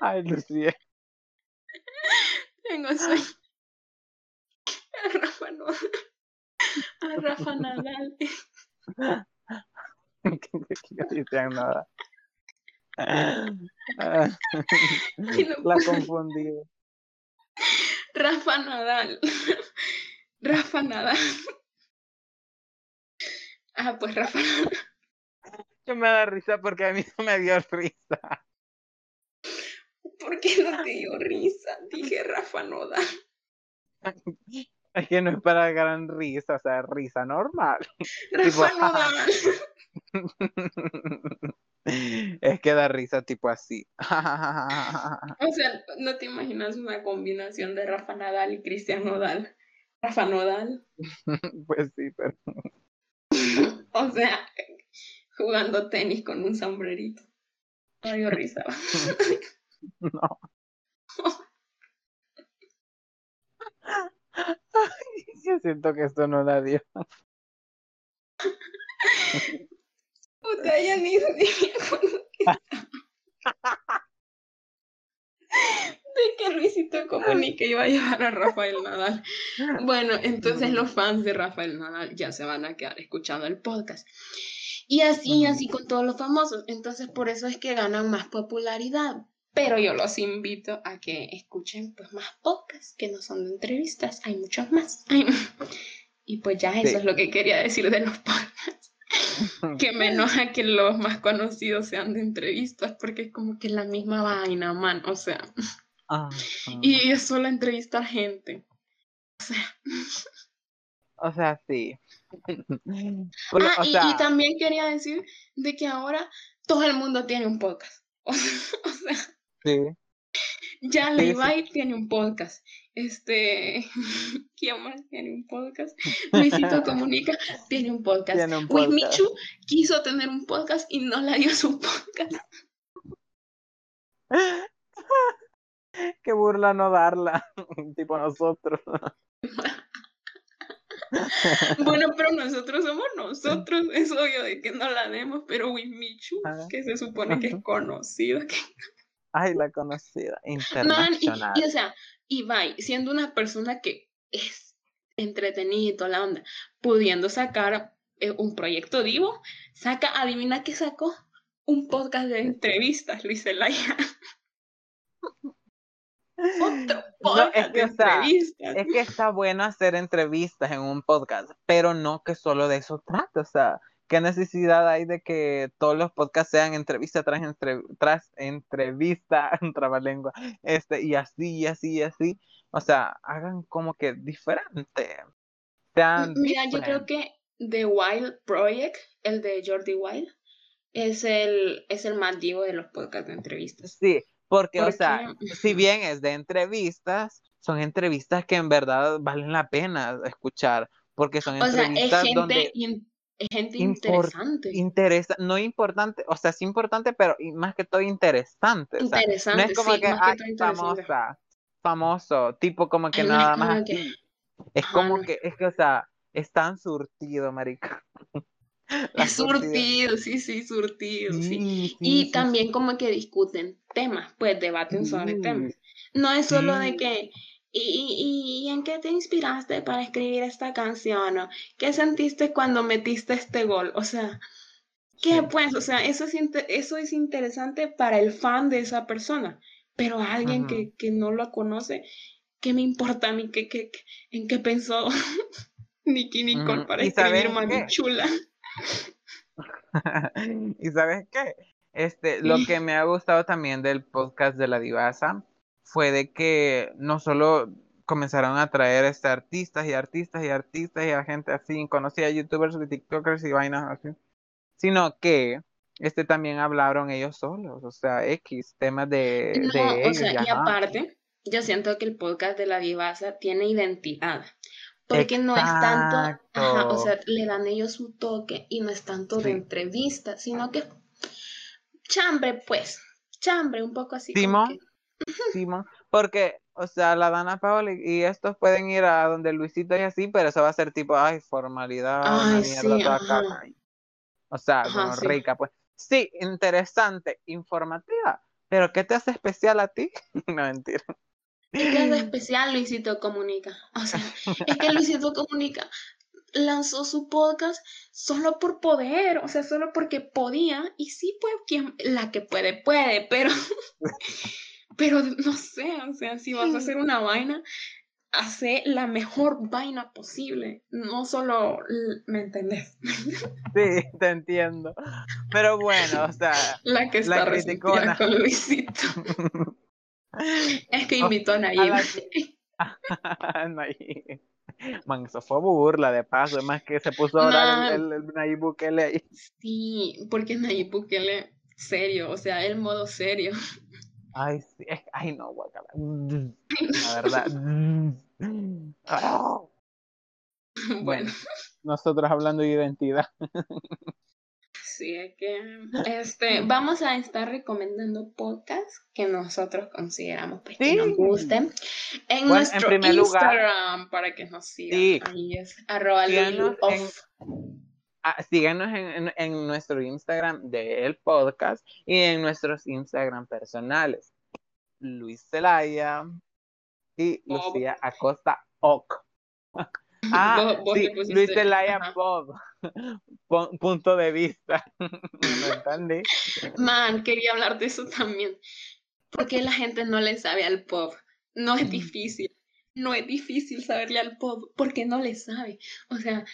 Ay, Lucía. Te Tengo sueño. A Rafa no. A Rafa Nadal. que Cristian nada. La confundí. Rafa Nadal. Rafa Nadal. Ah, pues Rafa. Yo me da risa porque a mí no me dio risa. ¿Por qué no te dio risa? Dije Rafa Nadal. Es que no es para gran risa, o sea, risa normal. Rafa Nadal. es que da risa tipo así. o sea, no te imaginas una combinación de Rafa Nadal y Cristian Nodal. Rafa Nodal. pues sí, pero. o sea, jugando tenis con un sombrerito. Me dio risa. no. yo siento que esto no da dio. Puta, ya ni de que Luisito Comunique iba a llevar a Rafael Nadal. Bueno, entonces los fans de Rafael Nadal ya se van a quedar escuchando el podcast. Y así, así con todos los famosos. Entonces por eso es que ganan más popularidad. Pero yo los invito a que escuchen pues más podcasts que no son de entrevistas. Hay muchos más. Y pues ya eso es lo que quería decir de los podcasts. que me enoja que los más conocidos sean de entrevistas porque es como que la misma vaina, man. O sea. Y es solo entrevistar gente. O sea. O sea, sí. ah, y, también quería decir de que ahora todo el mundo tiene un podcast. O sea, sí. ya Levi tiene un podcast. Este, ¿quién más tiene un podcast? Luisito Comunica tiene un podcast. Tiene Michu quiso tener un podcast y no le dio su podcast. Qué burla no darla, tipo nosotros. bueno, pero nosotros somos nosotros, es obvio de que no la demos, pero Wimichu, que se supone que es conocida. Ay, la conocida, internacional. y, o sea, Ibai, siendo una persona que es entretenida y toda la onda, pudiendo sacar eh, un proyecto vivo, saca, adivina qué sacó, un podcast de entrevistas, Luis Elaya. Otro podcast de entrevistas. es que está bueno hacer entrevistas en un podcast, pero no que solo de eso trata, o sea, ¿qué necesidad hay de que todos los podcasts sean entrevista tras, entre, tras entrevista, trabalengua, este, y así, y así, y así? O sea, hagan como que diferente. Mira, yo creo que The Wild Project, el de Jordi Wild, es el, es el más divo de los podcasts de entrevistas. Sí, porque, o sea, si bien es de entrevistas, son entrevistas que en verdad valen la pena escuchar, porque son entrevistas o sea, es gente gente interesante. Interesa, no importante, o sea, es importante, pero más que todo interesante. interesante, no es como que, ay, famosa, famoso, tipo como que nada más Es como que, es que, o sea, es tan surtido, marica. es surtido, sí, sí, surtido, sí. y también como que discuten temas, pues debaten sobre temas. No es solo de que, ¿y, en qué te inspiraste para escribir esta canción? ¿Qué sentiste cuando metiste este gol? O sea, ¿qué pues? O sea, eso es, eso es interesante para el fan de esa persona, pero alguien que, que, no lo conoce, ¿qué me importa a mí? ¿Qué, qué, en qué pensó Nicky Nicole para escribir Mami Chula? y sabes qué? Este, lo que me ha gustado también del podcast de la divasa fue de que no solo comenzaron a traer este, artistas y artistas y artistas y a gente así, conocida youtubers y tiktokers y vainas así, sino que este también hablaron ellos solos, o sea, X, temas de, o sea, y aparte, yo siento que el podcast de la divasa tiene identidad. Porque no es tanto, o sea, le dan ellos su toque y no es tanto de entrevista, sino que chambre, pues, chambre, un poco así. Simón, Simón, porque, o sea, la Dana Paola y estos pueden ir a donde Luisito y así, pero eso va a ser tipo, ay, formalidad, una mierda toda O sea, como rica, pues. Sí, interesante, informativa, pero ¿qué te hace especial a ti? no, mentira. ¿Qué es especial Luisito Comunica? O sea, es que Luisito Comunica lanzó su podcast solo por poder, o sea, solo porque podía, y sí, pues, quien, la que puede, puede, pero, pero no sé, o sea, si vas a hacer una vaina, hace la mejor vaina posible, no solo, ¿me entendés? Sí, te entiendo. Pero bueno, o sea, la que está la con Luisito. Es que invitó a Nayib. Nayib. Man, eso fue burla de paso, es más que se puso a hablar el, el, Nayib Bukele ahí. Sí, porque Nayib Bukele, serio, o sea, el modo serio. Ay, sí, ay no, guacala. La verdad. Bueno, nosotros hablando de identidad. Sí, es que este, vamos a estar recomendando podcasts que nosotros consideramos pues, que nos gusten en nuestro Instagram para que nos sigan. Sí. Ahí es arroba ah, síganos en, en, nuestro Instagram del podcast y en nuestros Instagram personales. Luis Zelaya y Lucía Acosta Oc. Ah, sí, Luis Zelaya Bob. Punto de vista. ¿Me entendí? Man, quería hablar de eso también. Porque la gente no le sabe al pop. No es difícil. No es difícil saberle al pop porque no le sabe. O sea,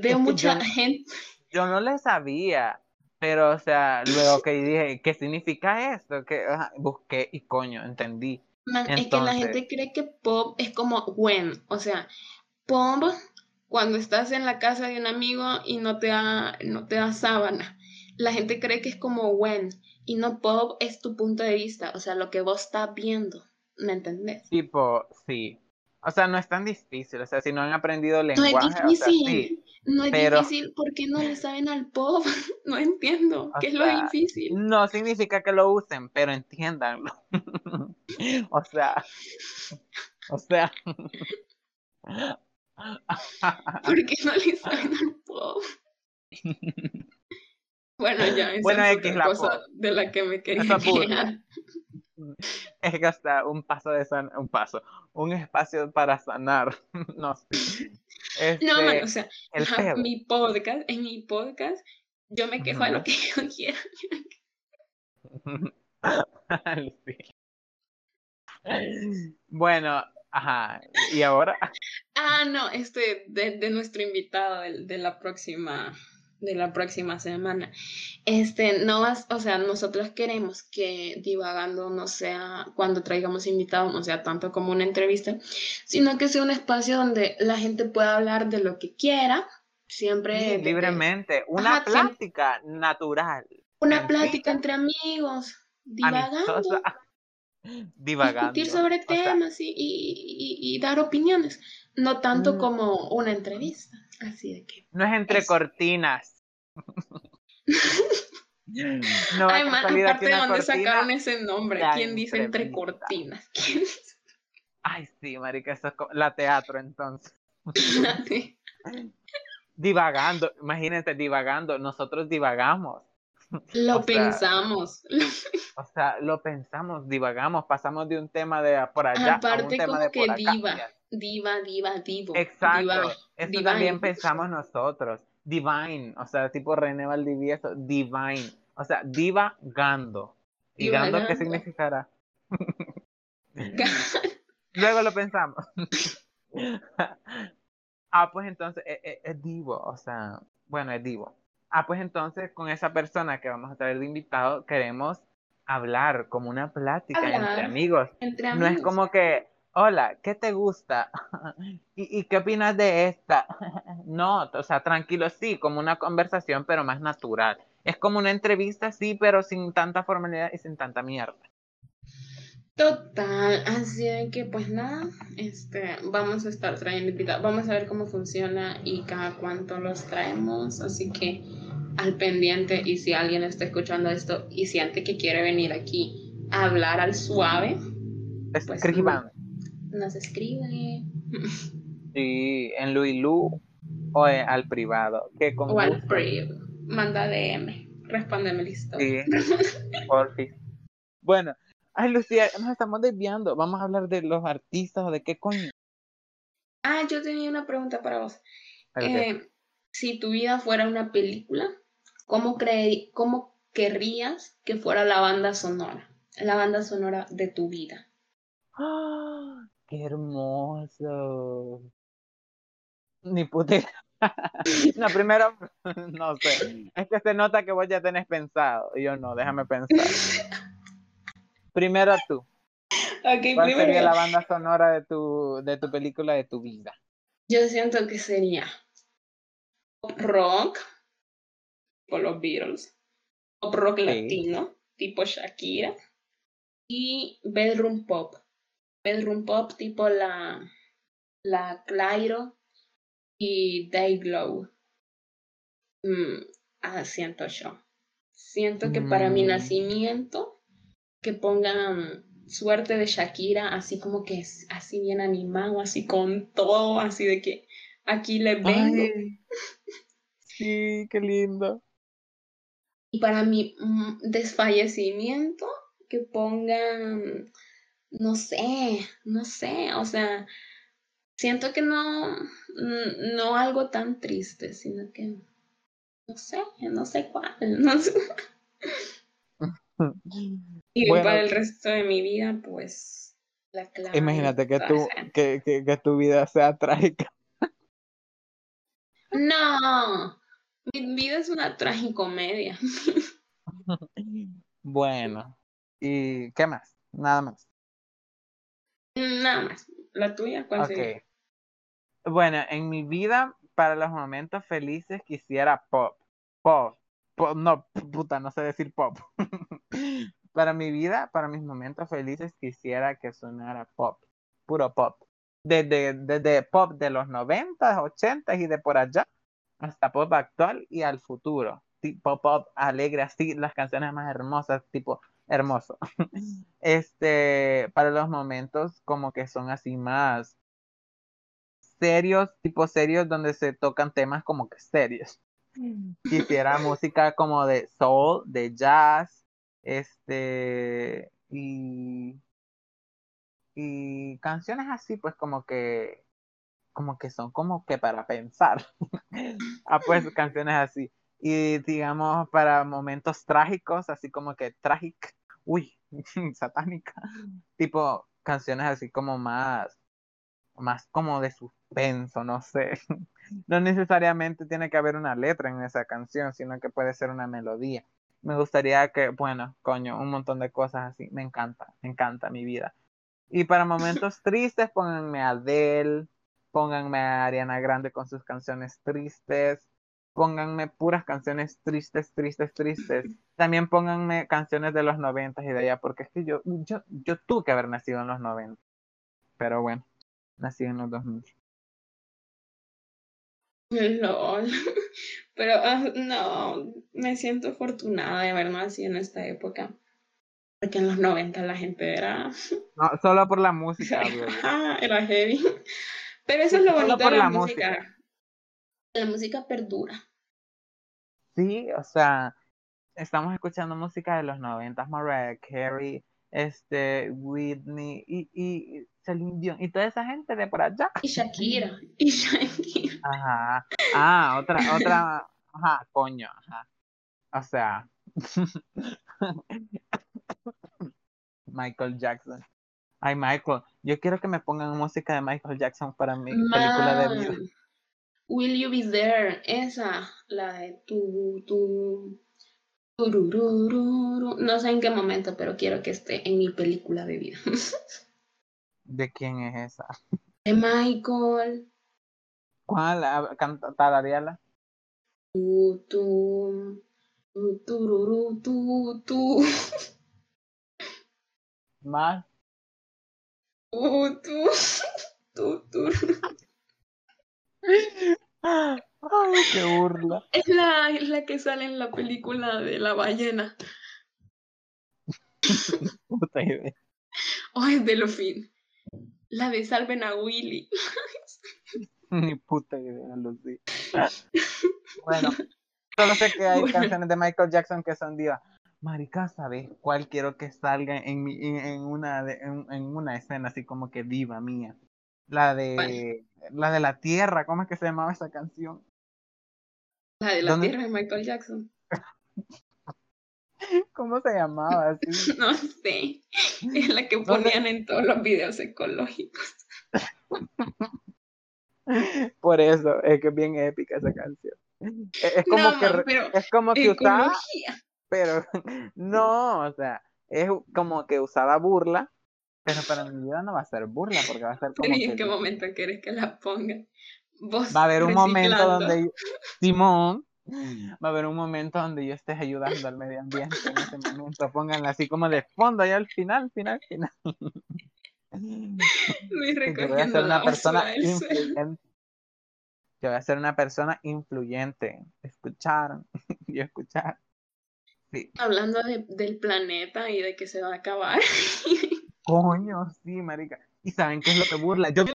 veo mucha gente. Yo no le sabía. Pero, o sea, luego que dije, ¿qué significa esto? Que busqué y coño, entendí. es que la gente cree que pop es como when, o sea, pop cuando estás en la casa de un amigo y no te da, no te da sábana. La gente cree que es como when y no pop es tu punto de vista, o sea, lo que vos estás viendo, ¿me entendés? Tipo, sí. O sea, no es tan difícil, o sea, si no han aprendido lenguaje, no es difícil. No es difícil porque no le saben al pop. No entiendo. ¿Qué es lo difícil? No significa que lo usen, pero entiéndanlo. o sea. O sea. ¿Por qué no le al pop? Bueno, ya, esa bueno, es otra cosa de la que me quería. Es que hasta un paso de san... un paso, un espacio para sanar. No sé. no, man, este, o sea, mi podcast, en mi podcast, yo me quejo de lo que yo quiero. Bueno, ajá, ¿y ahora? Ah, no, este, de, de nuestro invitado de, de la próxima de la próxima semana. Este, no vas, o sea, nosotros queremos que divagando no sea, cuando traigamos invitados, no sea tanto como una entrevista, sino que sea un espacio donde la gente pueda hablar de lo que quiera, siempre. libremente, una plática natural. Una plática entre amigos, divagando. Divagando. Discutir sobre temas y, y, y, dar opiniones, no tanto mm. como una entrevista. Así de que. No es entre cortinas. no, Ay, aparte de dónde sacaron ese nombre. ¿Quién dice entre cortinas? Ay, sí, marica, eso es la teatro entonces. divagando, imagínate, divagando, nosotros divagamos. Lo pensamos. o sea, lo pensamos, divagamos, pasamos de un tema de por allá Aparte a un tema de que diva, diva, diva, divo. Exacto, eso también pensamos nosotros divine, o sea, tipo René Valdivieso, divine, o sea, divagando. ¿Y gando qué significará? Luego lo pensamos. ah, pues entonces es, e, es, divo, o sea, bueno, es divo. Ah, pues entonces con esa persona que vamos a traer de invitado queremos hablar como una plática entre amigos. Entre amigos. No es como que hola, ¿qué te gusta? ¿Y, qué opinas de esta? no, o sea, tranquilo, sí, como una conversación, pero más natural. Es como una entrevista, sí, pero sin tanta formalidad y sin tanta mierda. Total, así que pues nada, este, vamos a estar trayendo invitados, vamos a ver cómo funciona y cada cuánto los traemos, así que al pendiente y si alguien está escuchando esto y siente que quiere venir aquí a hablar al suave, pues escriban nos escribe. Sí, en Luilu o al privado. Que con o al privado. Manda DM. Respóndeme listo. Sí, por fin. Bueno, Ay, Lucía, nos estamos desviando. Vamos a hablar de los artistas o de qué coño. Ah, yo tenía una pregunta para vos. Eh, si tu vida fuera una película, ¿cómo, ¿cómo querrías que fuera la banda sonora? La banda sonora de tu vida. ¡Ah! ¡Qué hermoso! Ni puta. no, primero, no sé. Es que se nota que vos ya tenés pensado. Y yo no, déjame pensar. primero tú. Okay, ¿Cuál sería la banda sonora de tu, de tu película de tu vida? Yo siento que sería pop rock, por los Beatles, pop rock latino, tipo Shakira, y bedroom pop. Bedroom pop tipo la, la Clairo y Dayglow. Mm, ah, siento yo. Siento que para mi mm. nacimiento, que pongan suerte de Shakira, así como que es así bien animado, así con todo, así de que aquí le vengo. sí, qué lindo. Y para mi mm, desfallecimiento, que pongan, no sé, no sé, o sea, siento que no, no algo tan triste, sino que, no sé, no sé cuál, no sé. Y para el resto de mi vida, pues, la clave. Imagínate que tu, que, que, tu vida sea trágica. No, mi vida es una tragicomedia. bueno, ¿y qué más? Nada más. Nada más. ¿La tuya cuál sería? Bueno, en mi vida, para los momentos felices, quisiera pop. Pop no, puta, no sé decir pop. para mi vida, para mis momentos felices, quisiera que sonara pop, puro pop. Desde, desde pop de los 90, 80 y de por allá, hasta pop actual y al futuro. Tipo pop alegre, así, las canciones más hermosas, tipo hermoso. Este, para los momentos como que son así más serios, tipo serios, donde se tocan temas como que serios. Quisiera música como de soul, de jazz, este, y, y canciones así, pues como que, como que son como que para pensar. ah, pues canciones así. Y digamos, para momentos trágicos, así como que trágic, uy, satánica, tipo canciones así como más, más como de suspenso, no sé. no necesariamente tiene que haber una letra en esa canción, sino que puede ser una melodía. Me gustaría que, bueno, coño, un montón de cosas así. Me encanta, me encanta mi vida. Y para momentos tristes, pónganme a Adele, pónganme a Ariana Grande con sus canciones tristes, pónganme puras canciones tristes, tristes, tristes. También pónganme canciones de los noventas y de allá, porque es que yo, yo, yo tuve que haber nacido en los 90. Pero bueno, nací en los 2000. LOL. Pero ah, no, me siento afortunada de haber nacido en esta época. Porque en los 90 la gente era. No, solo por la música, era heavy. Pero eso es lo bonito de la, música. La música perdura. Sí, o sea, estamos escuchando música de los 90, Mariah Carey, este, Whitney y, y Celine Dion y toda esa gente de por allá. Y Shakira. Y Shakira. Ajá. Ah, otra, otra. Ajá, coño. Ajá. O sea. Michael Jackson. Ay, Michael, yo quiero que me pongan música de Michael Jackson para mi película de vida. Will You Be There? Esa, la de tu, tu, no sé en qué momento, pero quiero que esté en mi película de vida. ¿De quién es esa? De Michael. ¿Cuál? Canta Ariela. Tu, tu, tu, tu, tu, Más. Tu, tu, tu, tu. Ay, qué burla. Es la, es la que sale en la película de la ballena. Puta idea. Ay, Delfín. La de Salven a Willy. Ni puta idea, Lucy. Bueno, solo sé que hay canciones de Michael Jackson que son divas. Marica, ¿sabes cuál quiero que salga en, en, una, en, una escena así como que viva mía? La de la de la tierra, ¿cómo es que se llamaba esa canción? La de la tierra de Michael Jackson. ¿Cómo se llamaba? No sé. Es la que ponían en todos los videos ecológicos. Por eso, es que es bien épica esa canción. Es como que es como que usaba, pero no, o sea, es como que usaba burla, pero para mi vida no va a ser burla, porque va a ser como. ¿Y en qué momento quieres que la ponga? va a haber un momento donde Simón va a haber un momento donde yo estés ayudando al medio ambiente en ese momento. Pónganla así como de fondo, y al final, final, final. yo voy a ser una persona influyente. Yo voy a ser una persona influyente. Escuchar y escuchar. Hablando del planeta y de que se va a acabar. Coño, sí, marica. ¿Y saben qué es lo que burla? Yo vi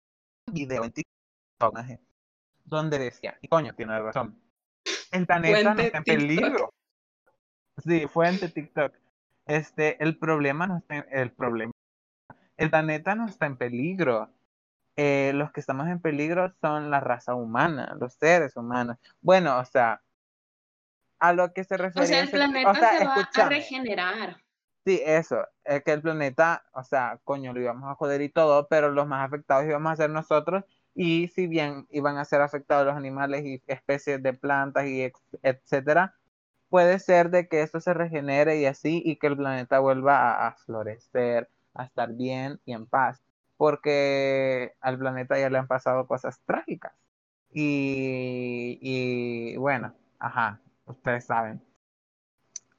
un video en TikTok donde decía, y coño, tiene razón, el planeta no está en peligro. Sí, fuente TikTok. Este, el problema no está en, el problema. El planeta no está en peligro. Eh, los que estamos en peligro son la raza humana, los seres humanos. Bueno, o sea, a lo que se refiere. O sea, el planeta se va a regenerar. Sí, eso, es que el planeta, o sea, coño, lo íbamos a joder y todo, pero los más afectados íbamos a ser nosotros, y si bien iban a ser afectados los animales y especies de plantas y etcétera, puede ser de que esto se regenere y así, y que el planeta vuelva a, florecer, a estar bien y en paz, porque al planeta ya le han pasado cosas trágicas. Y, y bueno, ajá, ustedes saben.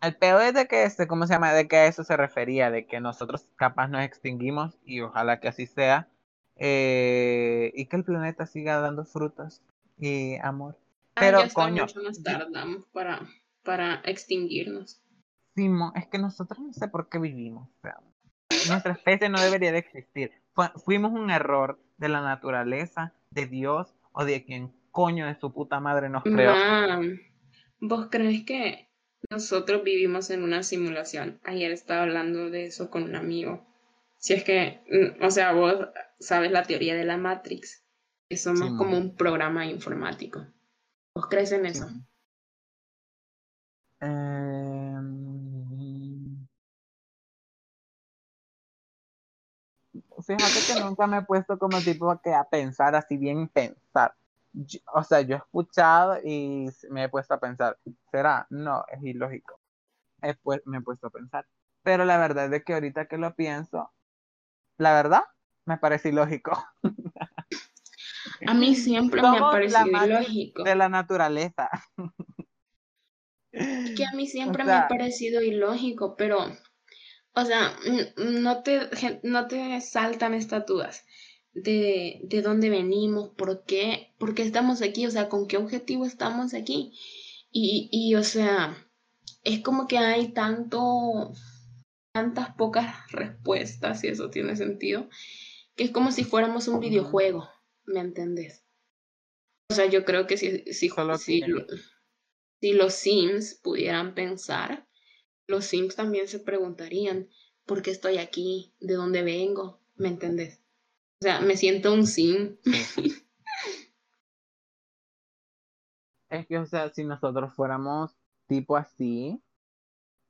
El peor es de que este, ¿cómo se llama? De que a eso se refería, de que nosotros capaz nos extinguimos y ojalá que así sea, eh, y que el planeta siga dando frutos y amor. Pero coño, mucho más tardamos para, para extinguirnos. Simón, es que nosotros no sé por qué vivimos. Nuestra especie no debería de existir. fuimos un error de la naturaleza, de Dios o de quien coño de su puta madre nos creó. ¿Vos crees que nosotros vivimos en una simulación? Ayer estaba hablando de eso con un amigo. Si es que, mm, o sea, vos sabes la teoría de la Matrix, que somos como un programa informático. ¿Vos crees en eso? Em, fíjate que nunca me he puesto como tipo que a pensar así bien pensar o sea, yo he escuchado y me he puesto a pensar, ¿será? No, es ilógico. Después me he puesto a pensar. Pero la verdad es que ahorita que lo pienso, la verdad, me parece ilógico. A mí siempre me ha parecido ilógico. De la naturaleza. Que a mí siempre me ha parecido ilógico, pero, o sea, no te, no te saltan estas dudas de, de dónde venimos, por qué, por qué estamos aquí, o sea, con qué objetivo estamos aquí. Y, y o sea, es como que hay tanto, tantas pocas respuestas, si eso tiene sentido, que es como si fuéramos un videojuego, ¿me entendés? O sea, yo creo que si, si, si, si los Sims pudieran pensar, los Sims también se preguntarían, ¿por qué estoy aquí? ¿De dónde vengo? ¿Me entendés? O sea, me siento un sim. Es que, o sea, si nosotros fuéramos tipo así,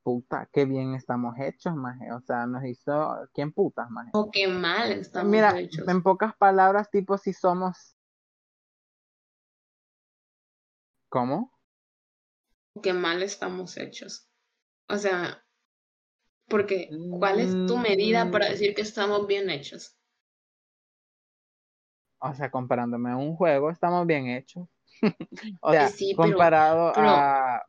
puta, qué bien estamos hechos, maje. O sea, nos hizo, ¿quién putas, maje? O qué mal estamos Mira, hechos. en pocas palabras, tipo, si somos... ¿Cómo? Qué mal estamos hechos. O sea, porque, ¿cuál es tu medida para mm. decir que estamos bien hechos? o sea, comparándome a un juego, estamos bien hechos. o sea, comparado a...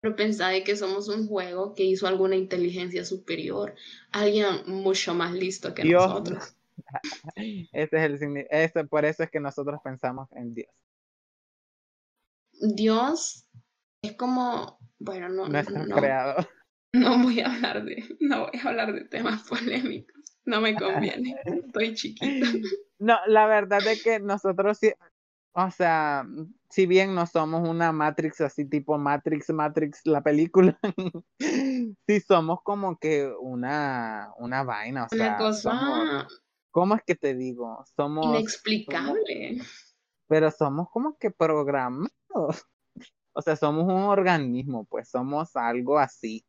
Pero pensáis que somos un juego que hizo alguna inteligencia superior, alguien mucho más listo que nosotros. Ese es el este, por eso es que nosotros pensamos en Dios. Dios es como, bueno, no, no, creado. no voy a hablar de, no voy a hablar de temas polémicos. No me conviene. Estoy chiquita. No, la verdad es que nosotros sí, o sea, si bien no somos una Matrix así tipo Matrix, Matrix la película, sí somos como que una, una vaina, o sea, Una cosa somos- ¿cómo es que te digo? Somos, inexplicable. pero somos como que programados. O sea, somos un organismo, pues somos algo así.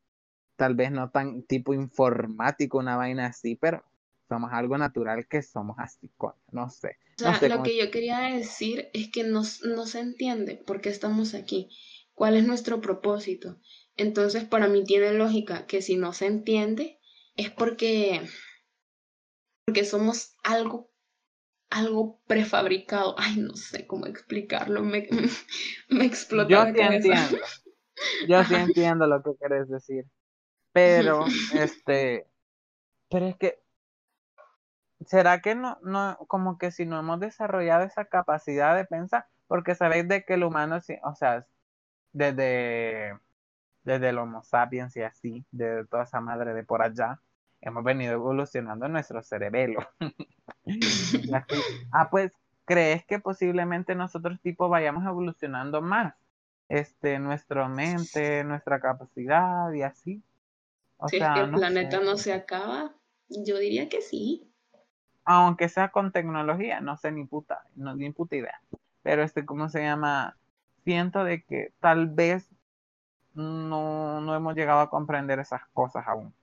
Tal vez no tan tipo informático, una vaina así, pero somos algo natural que somos así, coño, no sé. O sea, No sé lo cómo- que yo quería decir es que no, no se entiende por qué estamos aquí, cuál es nuestro propósito. Entonces, para mí tiene lógica que si no se entiende es porque, porque somos algo, algo prefabricado. Ay, no sé cómo explicarlo, me, me explota Yo la sí cabeza. entiendo. Yo sí entiendo lo que querés decir. Pero, este, pero es que, ¿será que no, no, como que si no hemos desarrollado esa capacidad de pensar? Porque sabéis de que el humano, o sea, desde, desde el Homo sapiens y así, de toda esa madre de por allá, hemos venido evolucionando nuestro cerebelo. Ah, pues, ¿crees que posiblemente nosotros tipo vayamos evolucionando más? Este, nuestra mente, nuestra capacidad y así. O Si es que el no planeta sé. no se acaba, yo diría que sí. Aunque sea con tecnología, no sé ni puta, no, ni puta idea. Pero este, ¿cómo se llama? Siento de que tal vez no, no hemos llegado a comprender esas cosas aún.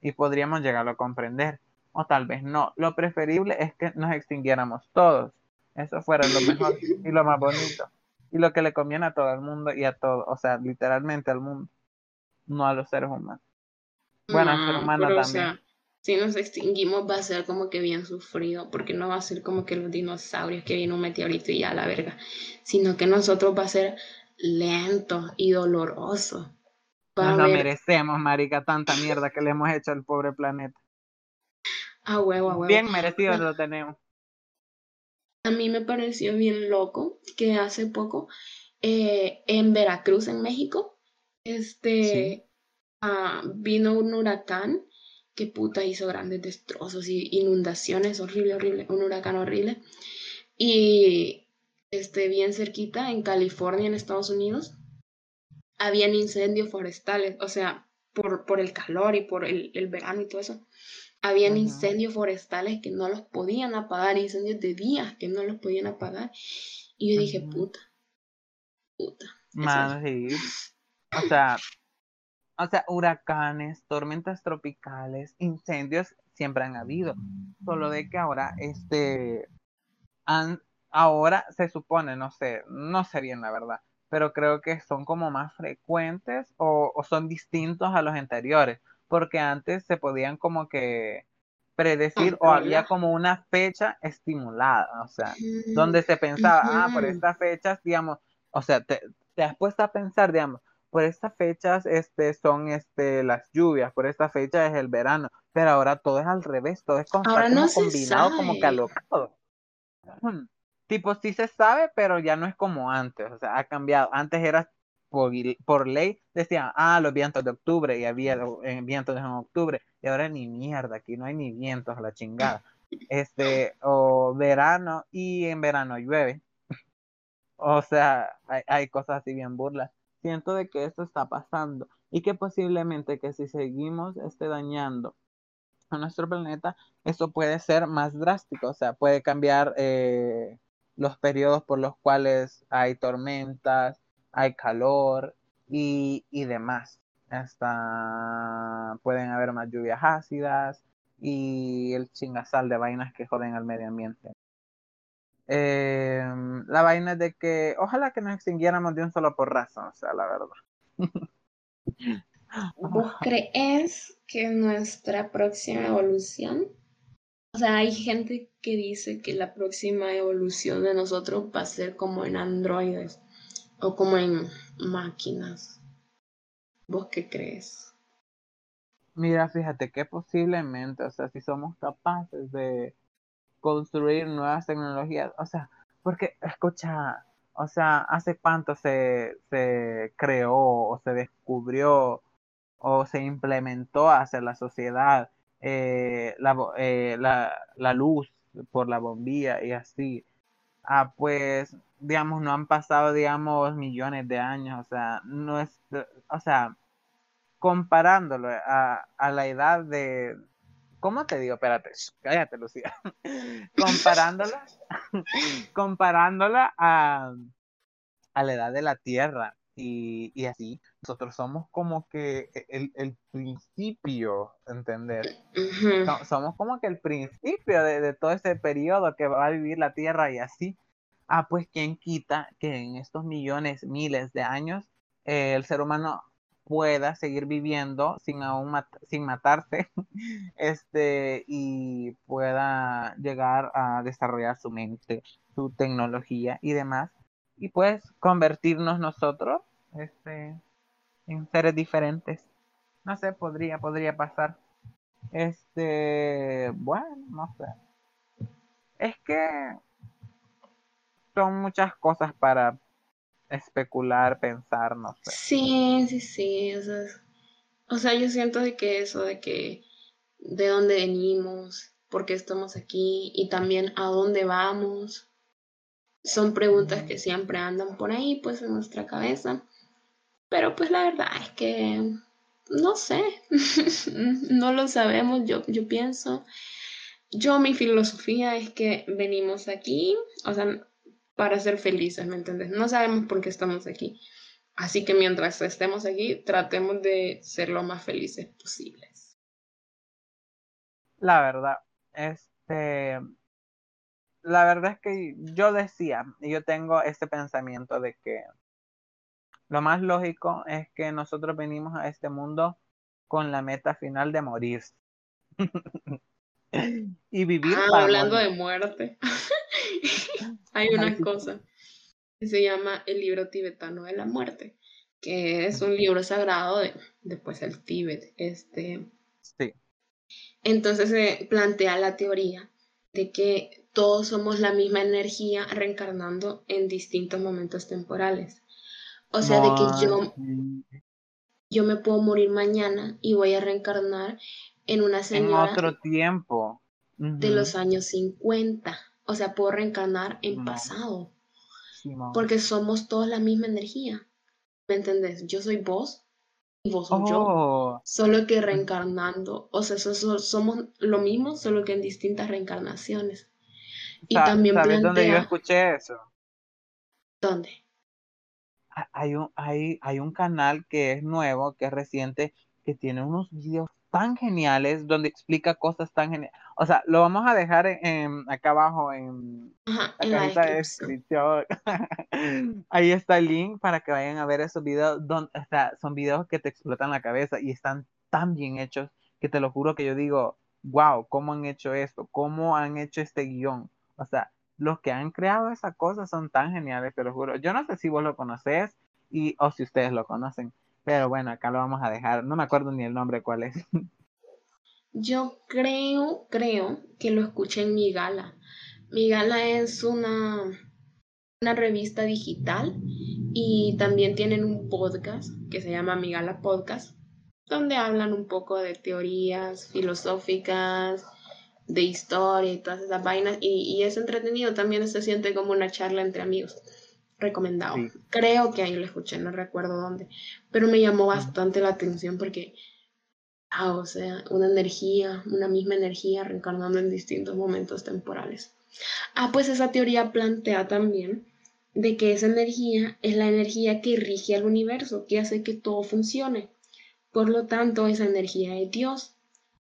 Y podríamos llegarlo a comprender. O tal vez no. Lo preferible es que nos extinguiéramos todos. Eso fuera lo mejor y lo más bonito. Y lo que le conviene a todo el mundo y a todo. O sea, literalmente al mundo. No a los seres humanos. Bueno, al ser No, humano pero, o también. sea, si nos extinguimos va a ser como que bien sufrido, porque no va a ser como que los dinosaurios que viene un meteorito y ya a la verga, sino que nosotros va a ser lento y doloroso. Nos lo merecemos, marica, tanta mierda que le hemos hecho al pobre planeta. a huevo, a huevo. Bien merecido lo tenemos. A mí me pareció bien loco que hace poco eh, en Veracruz, en México, este, Sí. ah, vino un huracán que puta hizo grandes destrozos y inundaciones, horrible, horrible, un huracán horrible. Y este, bien cerquita, en California, en Estados Unidos, habían incendios forestales, o sea, por, por el calor y por el, el verano y todo eso. Habían incendios forestales que no los podían apagar, incendios de días que no los podían apagar. Y yo dije, puta, puta. sí. O sea, o sea, huracanes, tormentas tropicales, incendios siempre han habido. Solo de que ahora, este, han, ahora se supone, no sé, no sé bien la verdad, pero creo que son como más frecuentes o, o son distintos a los anteriores, porque antes se podían como que predecir o había como una fecha estimulada, o sea, donde se pensaba, ah, por estas fechas, digamos, o sea, te, te has puesto a pensar, digamos, por estas fechas este, son este, las lluvias, por esta fecha es el verano, pero ahora todo es al revés, todo es Ahora no combinado, como sabe. Tipo, sí se sabe, pero ya no es como antes, o sea, ha cambiado. Antes era por, ley, decían, ah, los vientos de octubre, y había eh, vientos en octubre, y ahora ni mierda, aquí no hay ni vientos la chingada. Este, o verano, y en verano llueve. O sea, hay, hay cosas así bien burlas. Siento de que esto está pasando y que posiblemente que si seguimos este, dañando a nuestro planeta, esto puede ser más drástico, o sea, puede cambiar eh, los periodos por los cuales hay tormentas, hay calor y, y demás. Hasta pueden haber más lluvias ácidas y el chingasal de vainas que joden al medio ambiente. Eh, la vaina es de que ojalá que nos extinguiéramos de un solo porrazo, o sea, la verdad. ¿Vos crees que nuestra próxima evolución? O sea, hay gente que dice que la próxima evolución de nosotros va a ser como en androides o como en máquinas. ¿Vos qué crees? Mira, fíjate que posiblemente, o sea, si somos capaces de construir nuevas tecnologías, o sea, porque escucha, o sea, hace cuánto se, se creó o se descubrió o se implementó hacia la sociedad eh, la, eh, la, la, luz por la bombilla y así. ah, pues, digamos, no han pasado, digamos, millones de años, o sea, no es, o sea, comparándolo a, a la edad de, ¿cómo te digo? Espérate, cállate, Lucía. comparándola, comparándola a, a la edad de la Tierra y, y así, nosotros somos como que el, el principio, ¿entender? somos como que el principio de, de, todo ese periodo que va a vivir la Tierra y así. Ah, pues quién quita que en estos millones, miles de años, eh, el ser humano pueda seguir viviendo sin aún sin matarse este y pueda llegar a desarrollar su mente su tecnología y demás y pues convertirnos nosotros este en seres diferentes no sé podría podría pasar este bueno no sé es que son muchas cosas para especular, pensar, no sé. Sí, sí, sí. O sea, o sea, yo siento de que eso, de que de dónde venimos, por qué estamos aquí y también a dónde vamos, son preguntas que siempre andan por ahí, pues en nuestra cabeza. Pero pues la verdad es que no sé, no lo sabemos, yo, yo pienso. Yo mi filosofía es que venimos aquí, o sea, para ser felices, ¿me entiendes? No sabemos por qué estamos aquí. Así que mientras estemos aquí, tratemos de ser lo más felices posibles. La verdad, este, la verdad es que yo decía, y yo tengo este pensamiento de que lo más lógico es que nosotros venimos a este mundo con la meta final de morir. y vivir. Ah, hablando de muerte. Hay una cosa que se llama el libro tibetano de la muerte, que es un libro sagrado de después el Tíbet. Este, sí. Entonces se plantea la teoría de que todos somos la misma energía reencarnando en distintos momentos temporales. O sea, de que yo, yo me puedo morir mañana y voy a reencarnar en una señora. En otro tiempo. De los años 50. O sea, puedo reencarnar en pasado. porque somos todos la misma energía. ¿Me entendés? Yo soy vos y vos sos yo. Oh. Solo que reencarnando. O sea, somos lo mismo, solo que en distintas reencarnaciones. Y también ¿Sabes dónde yo escuché eso? ¿Dónde? Hay un, hay, hay un canal que es nuevo, que es reciente, que tiene unos videos tan geniales, donde explica cosas tan geniales. O sea, lo vamos a dejar en, acá abajo en, la descripción. Ahí está el link para que vayan a ver esos videos. Donde, o sea, son videos que te explotan la cabeza y están tan bien hechos que te lo juro que yo digo, wow, ¿cómo han hecho esto? ¿Cómo han hecho este guion? O sea, los que han creado esa cosa son tan geniales, te lo juro. Yo no sé si vos lo conoces y, o si ustedes lo conocen, pero bueno, acá lo vamos a dejar. No me acuerdo ni el nombre cuál es. Yo creo, creo que lo escuché en Mi Gala. Mi Gala es una, una revista digital y también tienen un podcast que se llama Mi Gala Podcast, donde hablan un poco de teorías filosóficas, de historia y todas esas vainas. Y, y es entretenido, también se siente como una charla entre amigos recomendado. Creo que ahí lo escuché, no recuerdo dónde, pero me llamó bastante la atención porque, ah, o sea, una energía, una misma energía reencarnando en distintos momentos temporales. Ah, pues esa teoría plantea también de que esa energía es la energía que rige al universo, que hace que todo funcione. Por lo tanto, esa energía es Dios.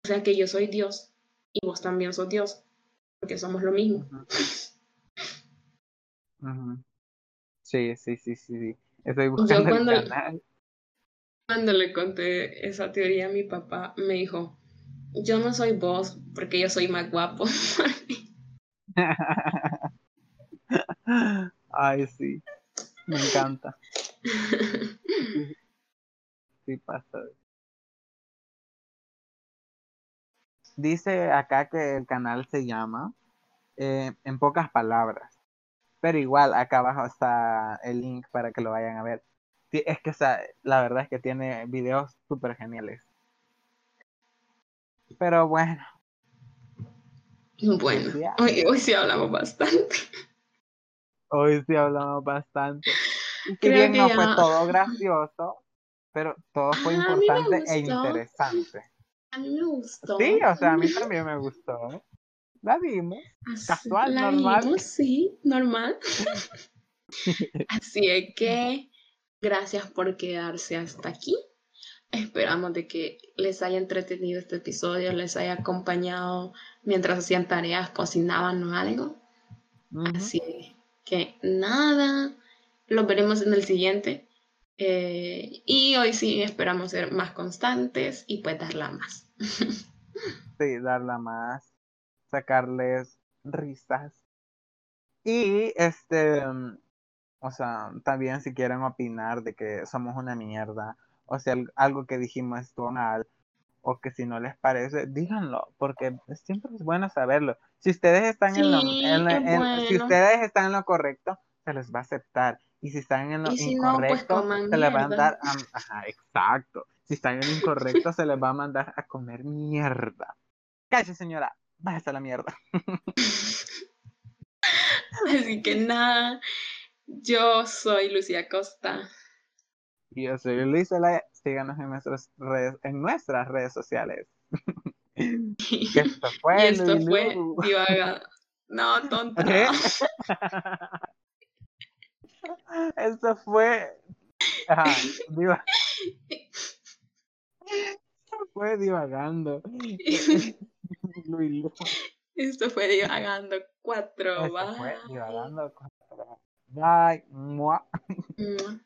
O sea que yo soy Dios y vos también sos Dios, porque somos lo mismo. Sí, sí, sí, sí. Estoy buscando cuando, el canal. Cuando le conté esa teoría a mi papá, me dijo, yo no soy vos porque yo soy más guapo. Ay, sí. Me encanta. Sí, pasa. Dice acá que el canal se llama eh, En pocas palabras. Pero igual, acá abajo está el link para que lo vayan a ver. Es que, la verdad es que tiene videos súper geniales. Pero bueno. Bueno, hoy, hoy sí hablamos bastante. Hoy sí hablamos bastante. Y si bien no fue todo gracioso, pero todo fue Ah, importante e interesante. A mí me gustó. Sí, o sea, a mí también me gustó. La vimos. Así- casual, la normal. vimos, sí, normal. Así es que gracias por quedarse hasta aquí. Esperamos de que les haya entretenido este episodio, les haya acompañado mientras hacían tareas, cocinaban o algo. Ujú. Así que nada, los veremos en el siguiente. Eh, y hoy sí esperamos ser más constantes y pues darla más. Sí, darla más, sacarles risas. Y este, mm, o sea, también si quieren opinar de que somos una mierda, o sea, al- algo que dijimos estuvo mal, o que si no les parece, díganlo, porque siempre es bueno saberlo. Si ustedes están en lo, Sí, en es en- si bueno. ustedes están en lo correcto, se les va a aceptar. Y si están en lo Y si no, pues, incorrecto, se les va a mandar a, ajá, exacto. Si están en lo incorrecto, se les va a mandar a comer mierda. Cállese, señora, váyase a la mierda. Así que nada, yo soy Lucía Costa. Y yo soy Luis. Síganos en nuestras redes, en nuestras redes sociales. Y esto fue esto Luis fue Lu. divagando. No, tonta. ¿Qué? Esto fue. Ajá, diva- fue divagando. Esto fue divagando cuatro. Esto fue Bye. divagando. Bye. Mua. Mua.